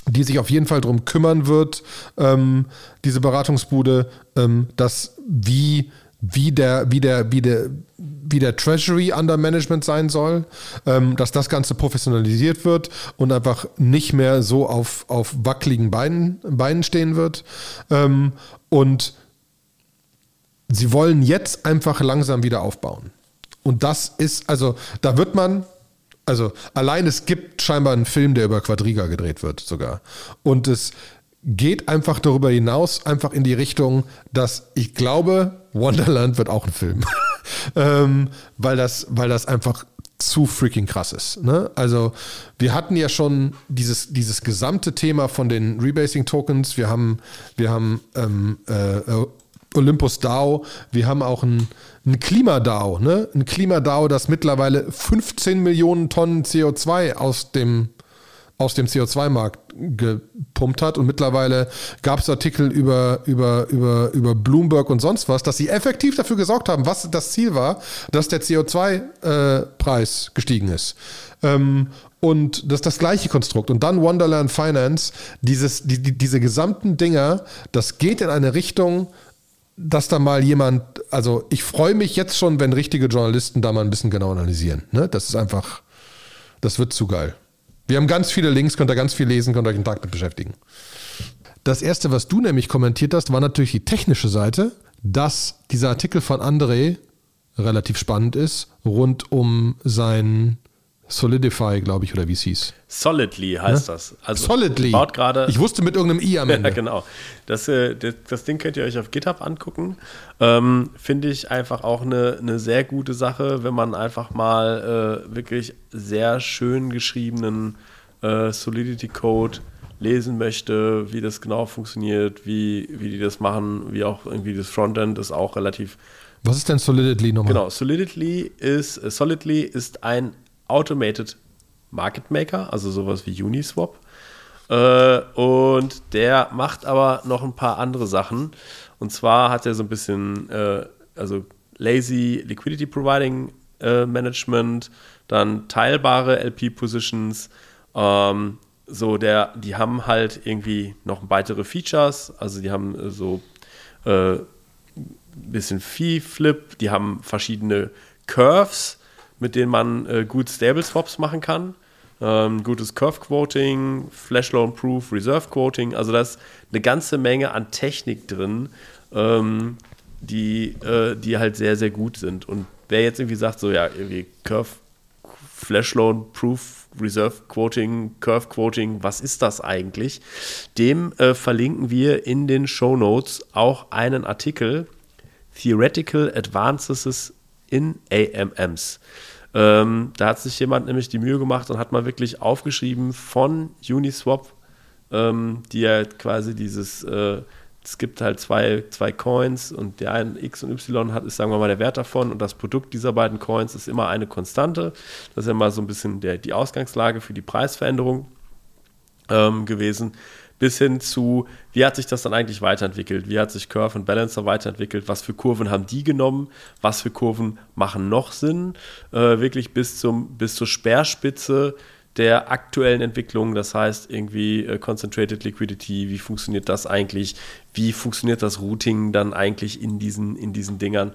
die sich auf jeden Fall darum kümmern wird, ähm, diese Beratungsbude, ähm, dass wie, wie, der, wie, der, wie, der, wie der Treasury under Management sein soll, ähm, dass das Ganze professionalisiert wird und einfach nicht mehr so auf, auf wackeligen Beinen, Beinen stehen wird. Ähm, und sie wollen jetzt einfach langsam wieder aufbauen. Und das ist, also da wird man, also allein es gibt scheinbar einen Film, der über Quadriga gedreht wird sogar. Und es geht einfach darüber hinaus, einfach in die Richtung, dass ich glaube, Wonderland wird auch ein Film. ähm, weil, das, weil das einfach zu freaking krass ist. Ne? Also wir hatten ja schon dieses, dieses gesamte Thema von den Rebasing-Tokens. Wir haben, wir haben ähm, äh, Olympus DAO, wir haben auch ein, ein Klimadao, ne? Ein Klimadao, das mittlerweile 15 Millionen Tonnen CO2 aus dem, aus dem CO2-Markt gepumpt hat. Und mittlerweile gab es Artikel über, über, über, über Bloomberg und sonst was, dass sie effektiv dafür gesorgt haben, was das Ziel war, dass der CO2-Preis äh, gestiegen ist. Ähm, und das ist das gleiche Konstrukt. Und dann Wonderland Finance, dieses, die, die, diese gesamten Dinger, das geht in eine Richtung, dass da mal jemand, also ich freue mich jetzt schon, wenn richtige Journalisten da mal ein bisschen genau analysieren. Ne? Das ist einfach, das wird zu geil. Wir haben ganz viele Links, könnt ihr ganz viel lesen, könnt euch einen Tag mit beschäftigen. Das erste, was du nämlich kommentiert hast, war natürlich die technische Seite. dass dieser Artikel von André relativ spannend ist, rund um sein Solidify, glaube ich, oder wie es hieß.
Solidly heißt
Ne?
das. Also
Solidly.
baut gerade.
Ich wusste mit irgendeinem I am
Ja,
Ende.
genau. Das, äh, das, das Ding könnt ihr euch auf GitHub angucken. Ähm, Finde ich einfach auch eine, eine sehr gute Sache, wenn man einfach mal äh, wirklich sehr schön geschriebenen äh, Solidity-Code lesen möchte, wie das genau funktioniert, wie, wie die das machen, wie auch irgendwie das Frontend ist auch relativ
Was ist denn Solidly nochmal?
Genau, Solidly ist, äh, Solidly ist ein Automated Market Maker, also sowas wie Uniswap. Äh, und der macht aber noch ein paar andere Sachen. Und zwar hat er so ein bisschen, äh, also Lazy Liquidity Providing äh, Management, dann teilbare LP Positions. Ähm, so, der, die haben halt irgendwie noch weitere Features. Also die haben äh, so äh, bisschen Fee-Flip, die haben verschiedene Curves, mit denen man äh, gut Stable Swaps machen kann. Ähm, gutes Curve Quoting, Flash Loan Proof, Reserve Quoting. Also da ist eine ganze Menge an Technik drin, ähm, die, äh, die halt sehr, sehr gut sind. Und wer jetzt irgendwie sagt, so ja, irgendwie Curve, Flash Loan Proof, Reserve Quoting, Curve Quoting, was ist das eigentlich? Dem äh, verlinken wir in den Show Notes auch einen Artikel, Theoretical Advances in AMMs. Ähm, da hat sich jemand nämlich die Mühe gemacht und hat mal wirklich aufgeschrieben von Uniswap, ähm, die ja quasi dieses, äh, es gibt halt zwei, zwei Coins und der eine X und Y hat, ist sagen wir mal der Wert davon und das Produkt dieser beiden Coins ist immer eine Konstante. Das ist ja mal so ein bisschen der, die Ausgangslage für die Preisveränderung ähm, gewesen, bis hin zu, wie hat sich das dann eigentlich weiterentwickelt? Wie hat sich Curve und Balancer weiterentwickelt? Was für Kurven haben die genommen? Was für Kurven machen noch Sinn? Äh, wirklich bis, zum, bis zur Speerspitze der aktuellen Entwicklung, das heißt irgendwie äh, Concentrated Liquidity, wie funktioniert das eigentlich? Wie funktioniert das Routing dann eigentlich in diesen, in diesen Dingern?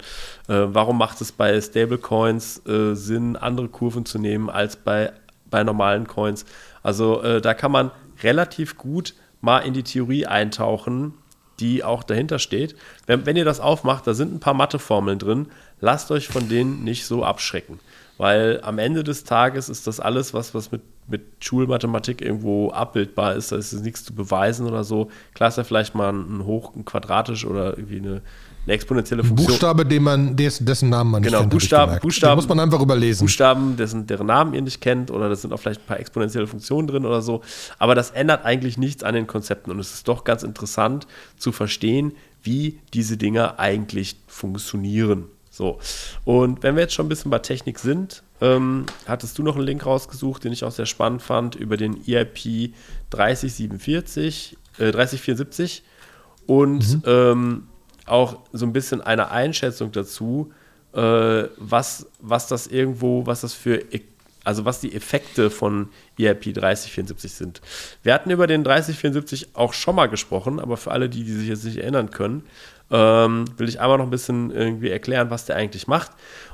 Äh, warum macht es bei Stablecoins äh, Sinn, andere Kurven zu nehmen als bei, bei normalen Coins? Also äh, da kann man relativ gut mal in die Theorie eintauchen, die auch dahinter steht. Wenn, wenn ihr das aufmacht, da sind ein paar Matheformeln drin, lasst euch von denen nicht so abschrecken. Weil am Ende des Tages ist das alles, was, was mit, mit Schulmathematik irgendwo abbildbar ist. Da ist nichts zu beweisen oder so. Klar ist ja vielleicht mal ein Hoch, ein quadratisch oder irgendwie eine, eine exponentielle Funktion.
Buchstabe, den man, des, dessen Namen man
Genau,
nicht kennt. ich
Buchstaben-
gemerkt.
Buchstaben-
Den muss man einfach überlesen.
Buchstaben, dessen, deren Namen ihr nicht kennt oder da sind auch vielleicht ein paar exponentielle Funktionen drin oder so. Aber das ändert eigentlich nichts an den Konzepten und es ist doch ganz interessant zu verstehen, wie diese Dinger eigentlich funktionieren. So. Und wenn wir jetzt schon ein bisschen bei Technik sind, ähm, hattest du noch einen Link rausgesucht, den ich auch sehr spannend fand, über den E EIP 3047, äh, 3074 und ähm, auch so ein bisschen eine Einschätzung dazu, äh, was, was das irgendwo, was das für, e- also was die Effekte von E EIP 3074 sind. Wir hatten über den 3074 auch schon mal gesprochen, aber für alle, die, die sich jetzt nicht erinnern können, ähm, will ich einmal noch ein bisschen irgendwie erklären, was der eigentlich macht.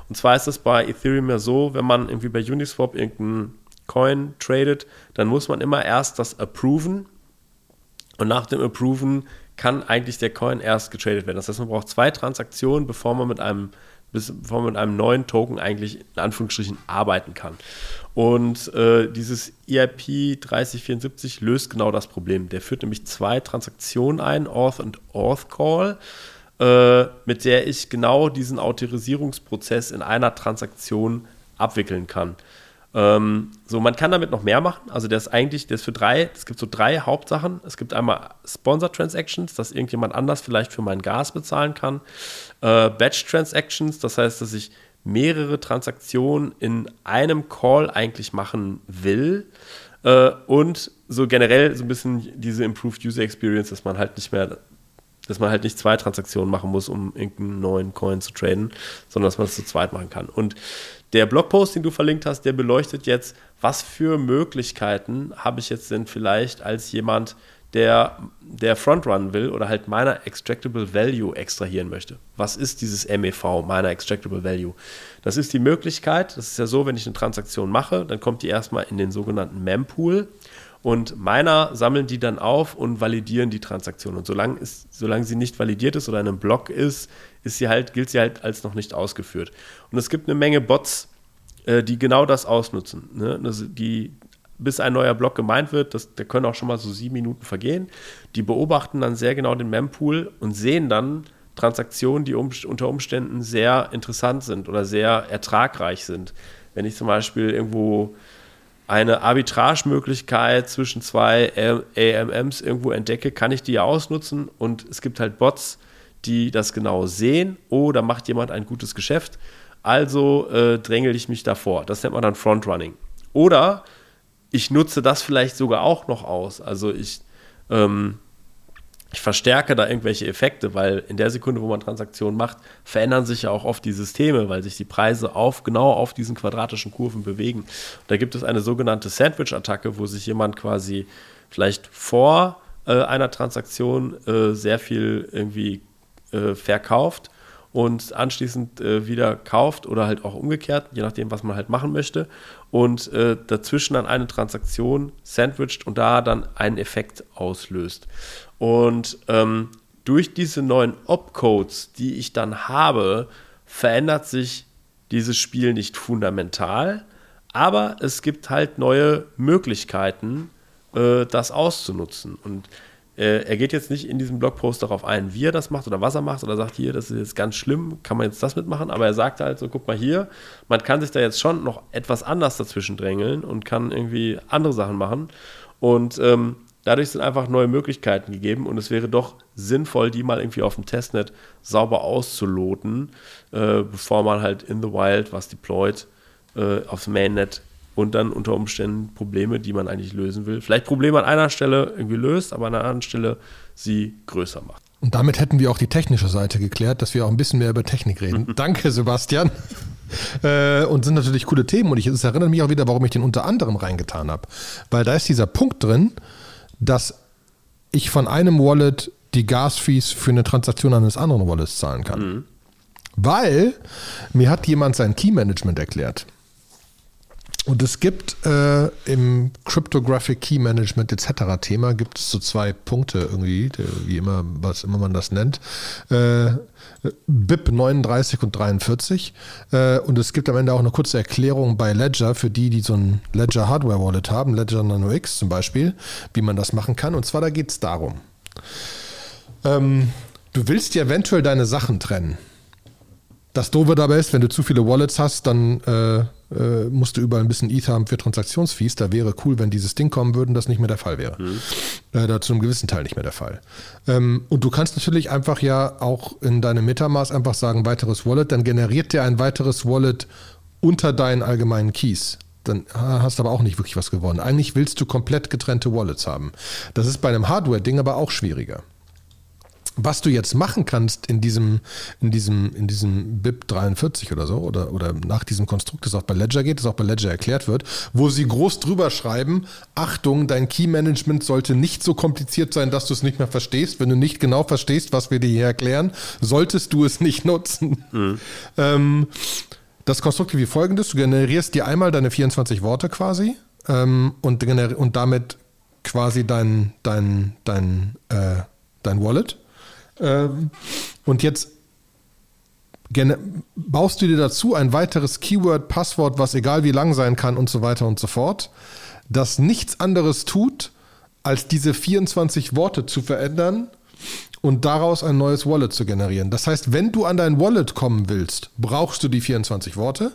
Und zwar ist es bei Ethereum ja so, wenn man irgendwie bei Uniswap irgendeinen Coin tradet, dann muss man immer erst das approven und nach dem Approven kann eigentlich der Coin erst getradet werden. Das heißt, man braucht zwei Transaktionen, bevor man mit einem, bevor man mit einem neuen Token eigentlich in Anführungsstrichen arbeiten kann. Und äh, dieses E EIP 3074 löst genau das Problem. Der führt nämlich zwei Transaktionen ein, Auth und Auth Call, äh, mit der ich genau diesen Autorisierungsprozess in einer Transaktion abwickeln kann. Ähm, so, man kann damit noch mehr machen. Also der ist eigentlich, der ist für drei, es gibt so drei Hauptsachen. Es gibt einmal Sponsor Transactions, dass irgendjemand anders vielleicht für mein Gas bezahlen kann. Äh, Batch Transactions, das heißt, dass ich mehrere Transaktionen in einem Call eigentlich machen will. Äh, und so generell so ein bisschen diese Improved User Experience, dass man halt nicht mehr dass man halt nicht zwei Transaktionen machen muss, um irgendeinen neuen Coin zu traden, sondern dass man es zu zweit machen kann. Und der Blogpost, den du verlinkt hast, der beleuchtet jetzt, was für Möglichkeiten habe ich jetzt denn vielleicht als jemand, der, der Frontrun will oder halt meiner Extractable Value extrahieren möchte. Was ist dieses MEV, meiner Extractable Value? Das ist die Möglichkeit, das ist ja so, wenn ich eine Transaktion mache, dann kommt die erstmal in den sogenannten Mempool Und meiner sammeln die dann auf und validieren die Transaktion. Und solange, ist, solange sie nicht validiert ist oder in einem Block ist, ist sie halt, gilt sie halt als noch nicht ausgeführt. Und es gibt eine Menge Bots, äh, die genau das ausnutzen. Ne? Also die, bis ein neuer Block gemeint wird, das, da können auch schon mal so sieben Minuten vergehen. Die beobachten dann sehr genau den Mempool und sehen dann Transaktionen, die um, unter Umständen sehr interessant sind oder sehr ertragreich sind. Wenn ich zum Beispiel irgendwo eine Arbitragemöglichkeit zwischen zwei AMMs irgendwo entdecke, kann ich die ja ausnutzen und es gibt halt Bots, die das genau sehen. Oh, da macht jemand ein gutes Geschäft, also äh, drängel ich mich davor. Das nennt man dann Frontrunning. Oder ich nutze das vielleicht sogar auch noch aus. Also ich ähm, ich verstärke da irgendwelche Effekte, weil in der Sekunde, wo man Transaktionen macht, verändern sich ja auch oft die Systeme, weil sich die Preise auf, genau auf diesen quadratischen Kurven bewegen. Und da gibt es eine sogenannte Sandwich-Attacke, wo sich jemand quasi vielleicht vor äh, einer Transaktion äh, sehr viel irgendwie äh, verkauft und anschließend äh, wieder kauft oder halt auch umgekehrt, je nachdem, was man halt machen möchte. Und äh, dazwischen dann eine Transaktion sandwicht und da dann einen Effekt auslöst. Und ähm, durch diese neuen Opcodes, die ich dann habe, verändert sich dieses Spiel nicht fundamental, aber es gibt halt neue Möglichkeiten, äh, das auszunutzen. Und äh, er geht jetzt nicht in diesem Blogpost darauf ein, wie er das macht oder was er macht oder sagt, hier, das ist jetzt ganz schlimm, kann man jetzt das mitmachen, aber er sagt halt so, guck mal hier, man kann sich da jetzt schon noch etwas anders dazwischen drängeln und kann irgendwie andere Sachen machen. Und ähm, Dadurch sind einfach neue Möglichkeiten gegeben und es wäre doch sinnvoll, die mal irgendwie auf dem Testnet sauber auszuloten, äh, bevor man halt in the wild was deployt äh, aufs Mainnet und dann unter Umständen Probleme, die man eigentlich lösen will, vielleicht Probleme an einer Stelle irgendwie löst, aber an einer anderen Stelle sie größer macht.
Und damit hätten wir auch die technische Seite geklärt, dass wir auch ein bisschen mehr über Technik reden. Danke, Sebastian. Äh, und sind natürlich coole Themen. Und ich, es erinnert mich auch wieder, warum ich den unter anderem reingetan habe. Weil da ist dieser Punkt drin, dass ich von einem Wallet die Gas-Fees für eine Transaktion eines anderen Wallets zahlen kann. Mhm. Weil mir hat jemand sein Key-Management erklärt. Und es gibt äh, im Cryptographic Key Management etc. Thema gibt es so zwei Punkte irgendwie, wie immer, was immer man das nennt. Äh, BIP 39 und 43. Äh, und es gibt am Ende auch eine kurze Erklärung bei Ledger für die, die so ein Ledger Hardware Wallet haben, Ledger Nano X zum Beispiel, wie man das machen kann. Und zwar da geht es darum. Ähm, du willst ja eventuell deine Sachen trennen. Das Doofe dabei ist, wenn du zu viele Wallets hast, dann äh, musst du überall ein bisschen Ether haben für Transaktionsfees. Da wäre cool, wenn dieses Ding kommen würde und das nicht mehr der Fall wäre. Mhm. Äh, da zu einem gewissen Teil nicht mehr der Fall. Ähm, und du kannst natürlich einfach ja auch in deinem Metamask einfach sagen, weiteres Wallet, dann generiert der ein weiteres Wallet unter deinen allgemeinen Keys dann hast du aber auch nicht wirklich was gewonnen. Eigentlich willst du komplett getrennte Wallets haben. Das ist bei einem Hardware-Ding aber auch schwieriger was du jetzt machen kannst in diesem, in diesem, in diesem BIP 43 oder so, oder, oder nach diesem Konstrukt, das auch bei Ledger geht, das auch bei Ledger erklärt wird, wo sie groß drüber schreiben, Achtung, dein Key-Management sollte nicht so kompliziert sein, dass du es nicht mehr verstehst. Wenn du nicht genau verstehst, was wir dir hier erklären, solltest du es nicht nutzen. Mhm. Ähm, das Konstrukt wie folgendes, du generierst dir einmal deine 24 Worte quasi ähm, und, und damit quasi dein, dein, dein, äh, dein Wallet ähm, und jetzt baust du dir dazu ein weiteres Keyword, Passwort, was egal wie lang sein kann und so weiter und so fort, das nichts anderes tut, als diese 24 Worte zu verändern und daraus ein neues Wallet zu generieren. Das heißt, wenn du an dein Wallet kommen willst, brauchst du die 24 Worte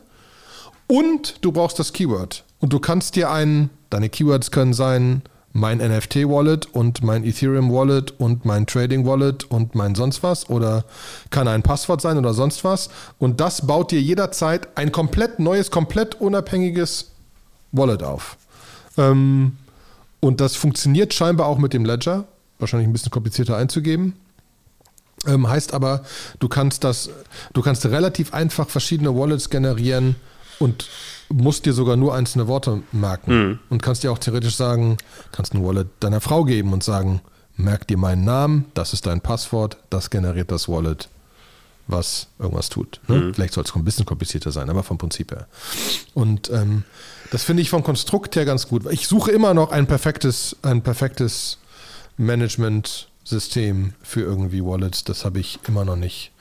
und du brauchst das Keyword. Und du kannst dir einen, deine Keywords können sein, mein NFT-Wallet und mein Ethereum-Wallet und mein Trading-Wallet und mein sonst was oder kann ein Passwort sein oder sonst was. Und das baut dir jederzeit ein komplett neues, komplett unabhängiges Wallet auf. Ähm, und das funktioniert scheinbar auch mit dem Ledger. Wahrscheinlich ein bisschen komplizierter einzugeben. Ähm, heißt aber, du kannst das, du kannst relativ einfach verschiedene Wallets generieren und musst dir sogar nur einzelne Worte merken mhm. und kannst dir auch theoretisch sagen, kannst ein Wallet deiner Frau geben und sagen, merk dir meinen Namen, das ist dein Passwort, das generiert das Wallet was irgendwas tut. Ne? Mhm. Vielleicht soll es ein bisschen komplizierter sein, aber vom Prinzip her. Und ähm, das finde ich vom Konstrukt her ganz gut. Ich suche immer noch ein perfektes, ein perfektes Management-System für irgendwie Wallets. Das habe ich immer noch nicht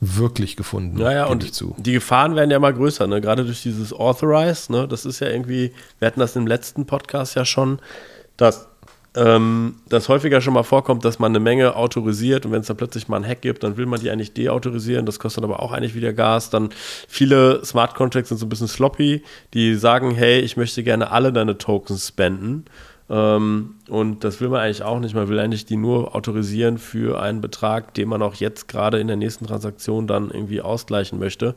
wirklich gefunden.
Naja, und zu. die Gefahren werden ja mal größer, ne? gerade durch dieses Authorize. Ne? Das ist ja irgendwie, wir hatten das im letzten Podcast ja schon, dass ähm, das häufiger schon mal vorkommt, dass man eine Menge autorisiert und wenn es dann plötzlich mal einen Hack gibt, dann will man die eigentlich deautorisieren. Das kostet aber auch eigentlich wieder Gas. Dann viele Smart Contracts sind so ein bisschen sloppy, die sagen, hey, ich möchte gerne alle deine Tokens spenden. Ähm, und das will man eigentlich auch nicht. Man will eigentlich die nur autorisieren für einen Betrag, den man auch jetzt gerade in der nächsten Transaktion dann irgendwie ausgleichen möchte.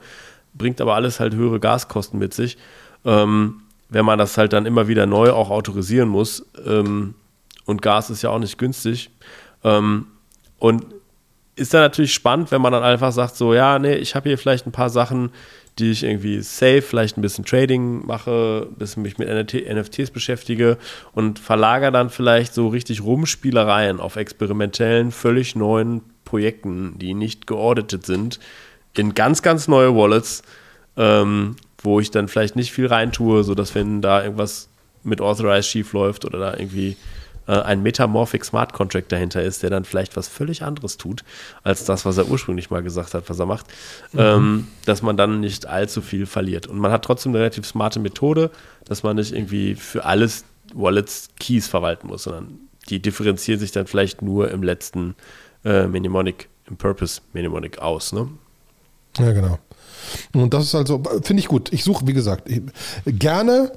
Bringt aber alles halt höhere Gaskosten mit sich. Ähm, wenn man das halt dann immer wieder neu auch autorisieren muss. Ähm, und Gas ist ja auch nicht günstig. Ähm, und ist dann natürlich spannend, wenn man dann einfach sagt, so, ja, nee, ich habe hier vielleicht ein paar Sachen, die ich irgendwie safe, vielleicht ein bisschen Trading mache, ein bisschen mich mit NFTs beschäftige und verlagere dann vielleicht so richtig Rumspielereien auf experimentellen, völlig neuen Projekten, die nicht geauditet sind, in ganz, ganz neue Wallets, ähm, wo ich dann vielleicht nicht viel reintue, sodass wenn da irgendwas mit Authorized schief läuft oder da irgendwie äh, ein Metamorphic Smart Contract dahinter ist, der dann vielleicht was völlig anderes tut, als das, was er ursprünglich mal gesagt hat, was er macht, mhm. ähm, dass man dann nicht allzu viel verliert. Und man hat trotzdem eine relativ smarte Methode, dass man nicht irgendwie für alles Wallets Keys verwalten muss, sondern die differenzieren sich dann vielleicht nur im letzten äh, Mnemonic, im Purpose Mnemonic aus. Ne?
Ja, genau. Und das ist also, finde ich gut. Ich suche, wie gesagt, gerne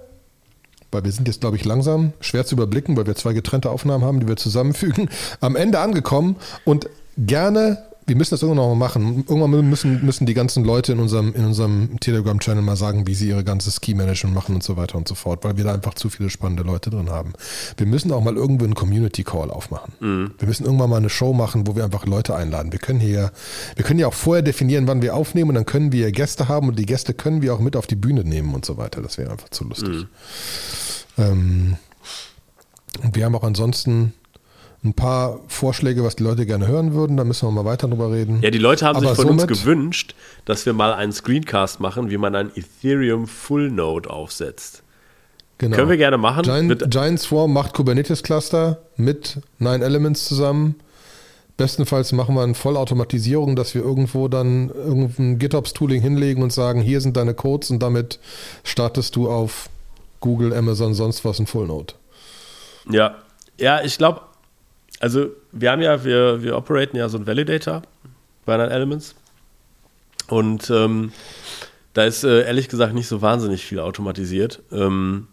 weil wir sind jetzt, glaube ich, langsam schwer zu überblicken, weil wir zwei getrennte Aufnahmen haben, die wir zusammenfügen, am Ende angekommen und gerne wir müssen das irgendwann mal machen. Irgendwann müssen, müssen die ganzen Leute in unserem, in unserem Telegram-Channel mal sagen, wie sie ihre ganze Ski-Management machen und so weiter und so fort, weil wir da einfach zu viele spannende Leute drin haben. Wir müssen auch mal irgendwo einen Community-Call aufmachen. Mhm. Wir müssen irgendwann mal eine Show machen, wo wir einfach Leute einladen. Wir können hier, wir können ja auch vorher definieren, wann wir aufnehmen und dann können wir Gäste haben und die Gäste können wir auch mit auf die Bühne nehmen und so weiter. Das wäre einfach zu lustig. Mhm. Ähm, und wir haben auch ansonsten ein paar Vorschläge, was die Leute gerne hören würden. Da müssen wir mal weiter drüber reden.
Ja, die Leute haben Aber sich von uns gewünscht, dass wir mal einen Screencast machen, wie man ein Ethereum Full Node aufsetzt. Genau. Können wir gerne machen.
Giant, Giant Swarm macht Kubernetes Cluster mit Nine Elements zusammen. Bestenfalls machen wir eine Vollautomatisierung, dass wir irgendwo dann irgendein GitOps-Tooling hinlegen und sagen, hier sind deine Codes und damit startest du auf Google, Amazon, sonst was ein Full Node.
Ja, ja, ich glaube, also wir haben ja, wir, wir operaten ja so ein Validator bei Nine Elements und ähm, da ist äh, ehrlich gesagt nicht so wahnsinnig viel automatisiert. Ähm,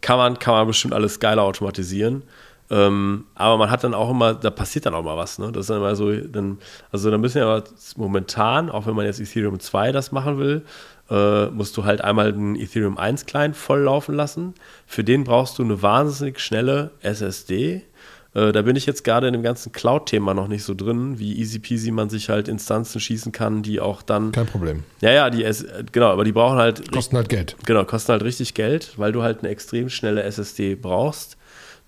kann, man, kann man bestimmt alles geiler automatisieren. Ähm, aber man hat dann auch immer, da passiert dann auch mal was. Ne? Das ist dann immer so, dann, also da müssen ja momentan, auch wenn man jetzt Ethereum 2 das machen will, äh, musst du halt einmal den Ethereum 1 Client voll laufen lassen. Für den brauchst du eine wahnsinnig schnelle SSD. Äh, da bin ich jetzt gerade in dem ganzen Cloud-Thema noch nicht so drin, wie easy peasy man sich halt Instanzen schießen kann, die auch dann.
Kein Problem.
Ja, ja, die, genau, aber die brauchen halt.
Kosten halt Geld.
Genau, kosten halt richtig Geld, weil du halt eine extrem schnelle SSD brauchst.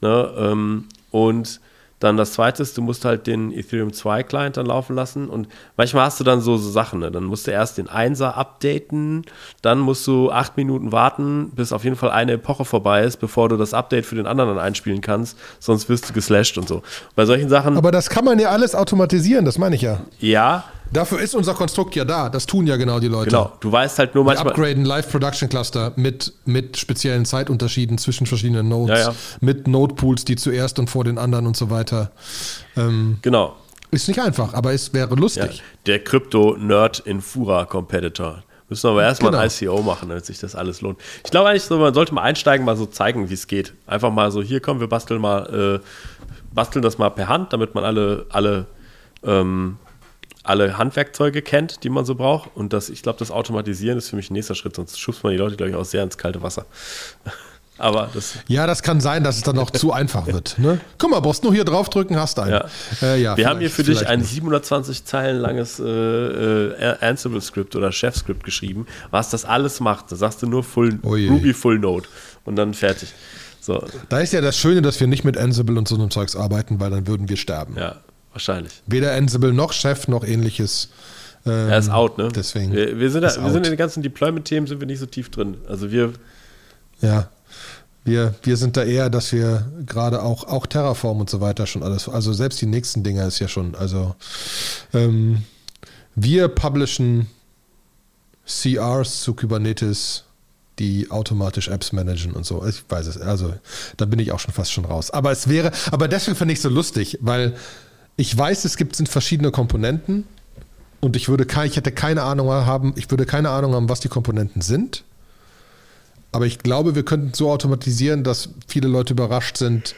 Ne? Ähm, und dann das zweite ist, du musst halt den Ethereum 2 Client dann laufen lassen und manchmal hast du dann so, so Sachen, ne? dann musst du erst den 1er updaten, dann musst du acht Minuten warten, bis auf jeden Fall eine Epoche vorbei ist, bevor du das Update für den anderen dann einspielen kannst, sonst wirst du geslasht und so. Bei solchen Sachen.
Aber das kann man ja alles automatisieren, das meine ich ja.
Ja,
Dafür ist unser Konstrukt ja da. Das tun ja genau die Leute.
Genau. Du weißt halt nur manchmal.
Wir upgraden Live Production Cluster mit, mit speziellen Zeitunterschieden zwischen verschiedenen Nodes, ja, ja. mit Node Pools, die zuerst und vor den anderen und so weiter.
Ähm, genau.
Ist nicht einfach, aber es wäre lustig.
Ja, der Krypto-Nerd in Fura-Competitor. Müssen wir aber erstmal genau. ein ICO machen, damit sich das alles lohnt. Ich glaube eigentlich, so, man sollte mal einsteigen, mal so zeigen, wie es geht. Einfach mal so, hier kommen wir basteln mal, äh, basteln das mal per Hand, damit man alle, alle ähm, alle Handwerkzeuge kennt, die man so braucht. Und das, ich glaube, das Automatisieren ist für mich ein nächster Schritt, sonst schubst man die Leute, glaube ich, auch sehr ins kalte Wasser. Aber das.
Ja, das kann sein, dass es dann auch zu einfach wird. Ne? Guck mal, brauchst nur hier draufdrücken, hast einen.
Ja. Äh, ja, Wir haben hier für dich ein 720 Zeilen langes äh, äh, Ansible-Skript oder Chef-Skript geschrieben, was das alles macht. Da sagst du nur Full, Ruby Full Node und dann fertig. So.
Da ist ja das Schöne, dass wir nicht mit Ansible und so einem Zeugs arbeiten, weil dann würden wir sterben.
Ja, Wahrscheinlich.
Weder Ansible noch Chef noch ähnliches Ähm,
er ist out, ne?
Deswegen.
Wir, wir sind, da, wir sind in den ganzen Deployment-Themen sind wir nicht so tief drin. Also wir,
Ja. Wir, wir sind da eher, dass wir gerade auch, auch Terraform und so weiter schon alles, also selbst die nächsten Dinger ist ja schon, also ähm, wir publishen CRs zu Kubernetes, die automatisch Apps managen und so. Ich weiß es, also da bin ich auch schon fast schon raus. Aber es wäre, aber deswegen finde ich es so lustig, weil ich weiß, es gibt sind verschiedene Komponenten und ich würde kein, ich hätte keine Ahnung haben, ich würde keine Ahnung haben, was die Komponenten sind. Aber ich glaube, wir könnten so automatisieren, dass viele Leute überrascht sind,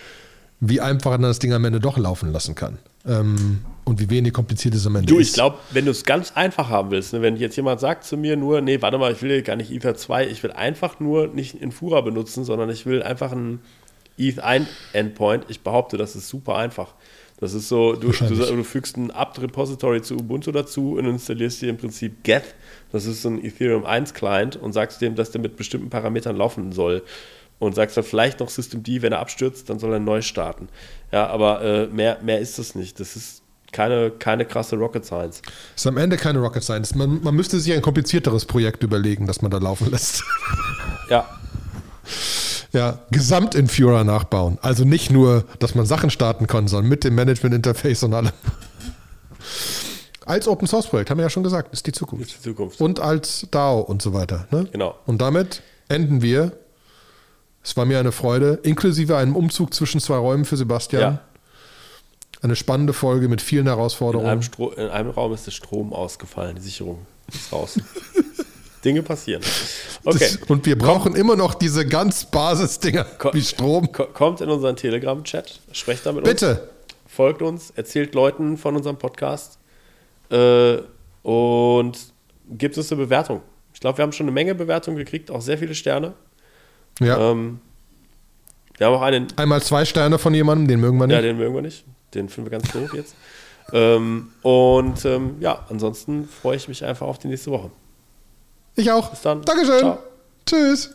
wie einfach man das Ding am Ende doch laufen lassen kann. Ähm, und wie wenig kompliziert es am Ende
du,
ist.
ich glaube, wenn du es ganz einfach haben willst, ne, wenn jetzt jemand sagt zu mir nur, nee, warte mal, ich will gar nicht Ether 2, ich will einfach nur nicht Infura benutzen, sondern ich will einfach ein ETH 1 Endpoint. Ich behaupte, das ist super einfach. Das ist so, du, du, du fügst ein apt-Repository zu Ubuntu dazu und installierst dir im Prinzip Geth. Das ist so ein Ethereum 1 Client und sagst dem, dass der mit bestimmten Parametern laufen soll. Und sagst dann vielleicht noch Systemd, wenn er abstürzt, dann soll er neu starten. Ja, aber äh, mehr, mehr ist das nicht. Das ist keine, keine krasse Rocket Science.
ist am Ende keine Rocket Science. Man, man müsste sich ein komplizierteres Projekt überlegen, das man da laufen lässt.
Ja,
ja, gesamt in Führer nachbauen. Also nicht nur, dass man Sachen starten kann, sondern mit dem Management-Interface und allem. Als Open Source Projekt, haben wir ja schon gesagt, ist die Zukunft.
ist die Zukunft.
Und als DAO und so weiter. Ne?
Genau.
Und damit enden wir. Es war mir eine Freude, inklusive einem Umzug zwischen zwei Räumen für Sebastian.
Ja.
Eine spannende Folge mit vielen
In einem,
Herausforderungen.
Stro in einem Raum ist der Strom ausgefallen, die Sicherung ist raus. Dinge passieren. Okay.
Das, und wir brauchen immer noch diese ganz Basisdinger
Ko-
wie Strom.
Ko- Kommt in unseren Telegram-Chat, sprecht da mit uns.
Bitte.
folgt uns, erzählt Leuten von unserem Podcast äh, und gibt uns eine Bewertung. Ich glaube, wir haben schon eine Menge Bewertungen gekriegt, auch sehr viele Sterne.
Ja.
Ähm, wir haben auch einen,
Einmal zwei Sterne von jemandem, den mögen wir nicht.
ja, den mögen wir nicht. Den finden wir ganz doof jetzt. ähm, und ähm, ja, ansonsten freue ich mich einfach auf die nächste Woche.
Ich auch.
Bis dann.
Dankeschön.
Ciao.
Tschüss.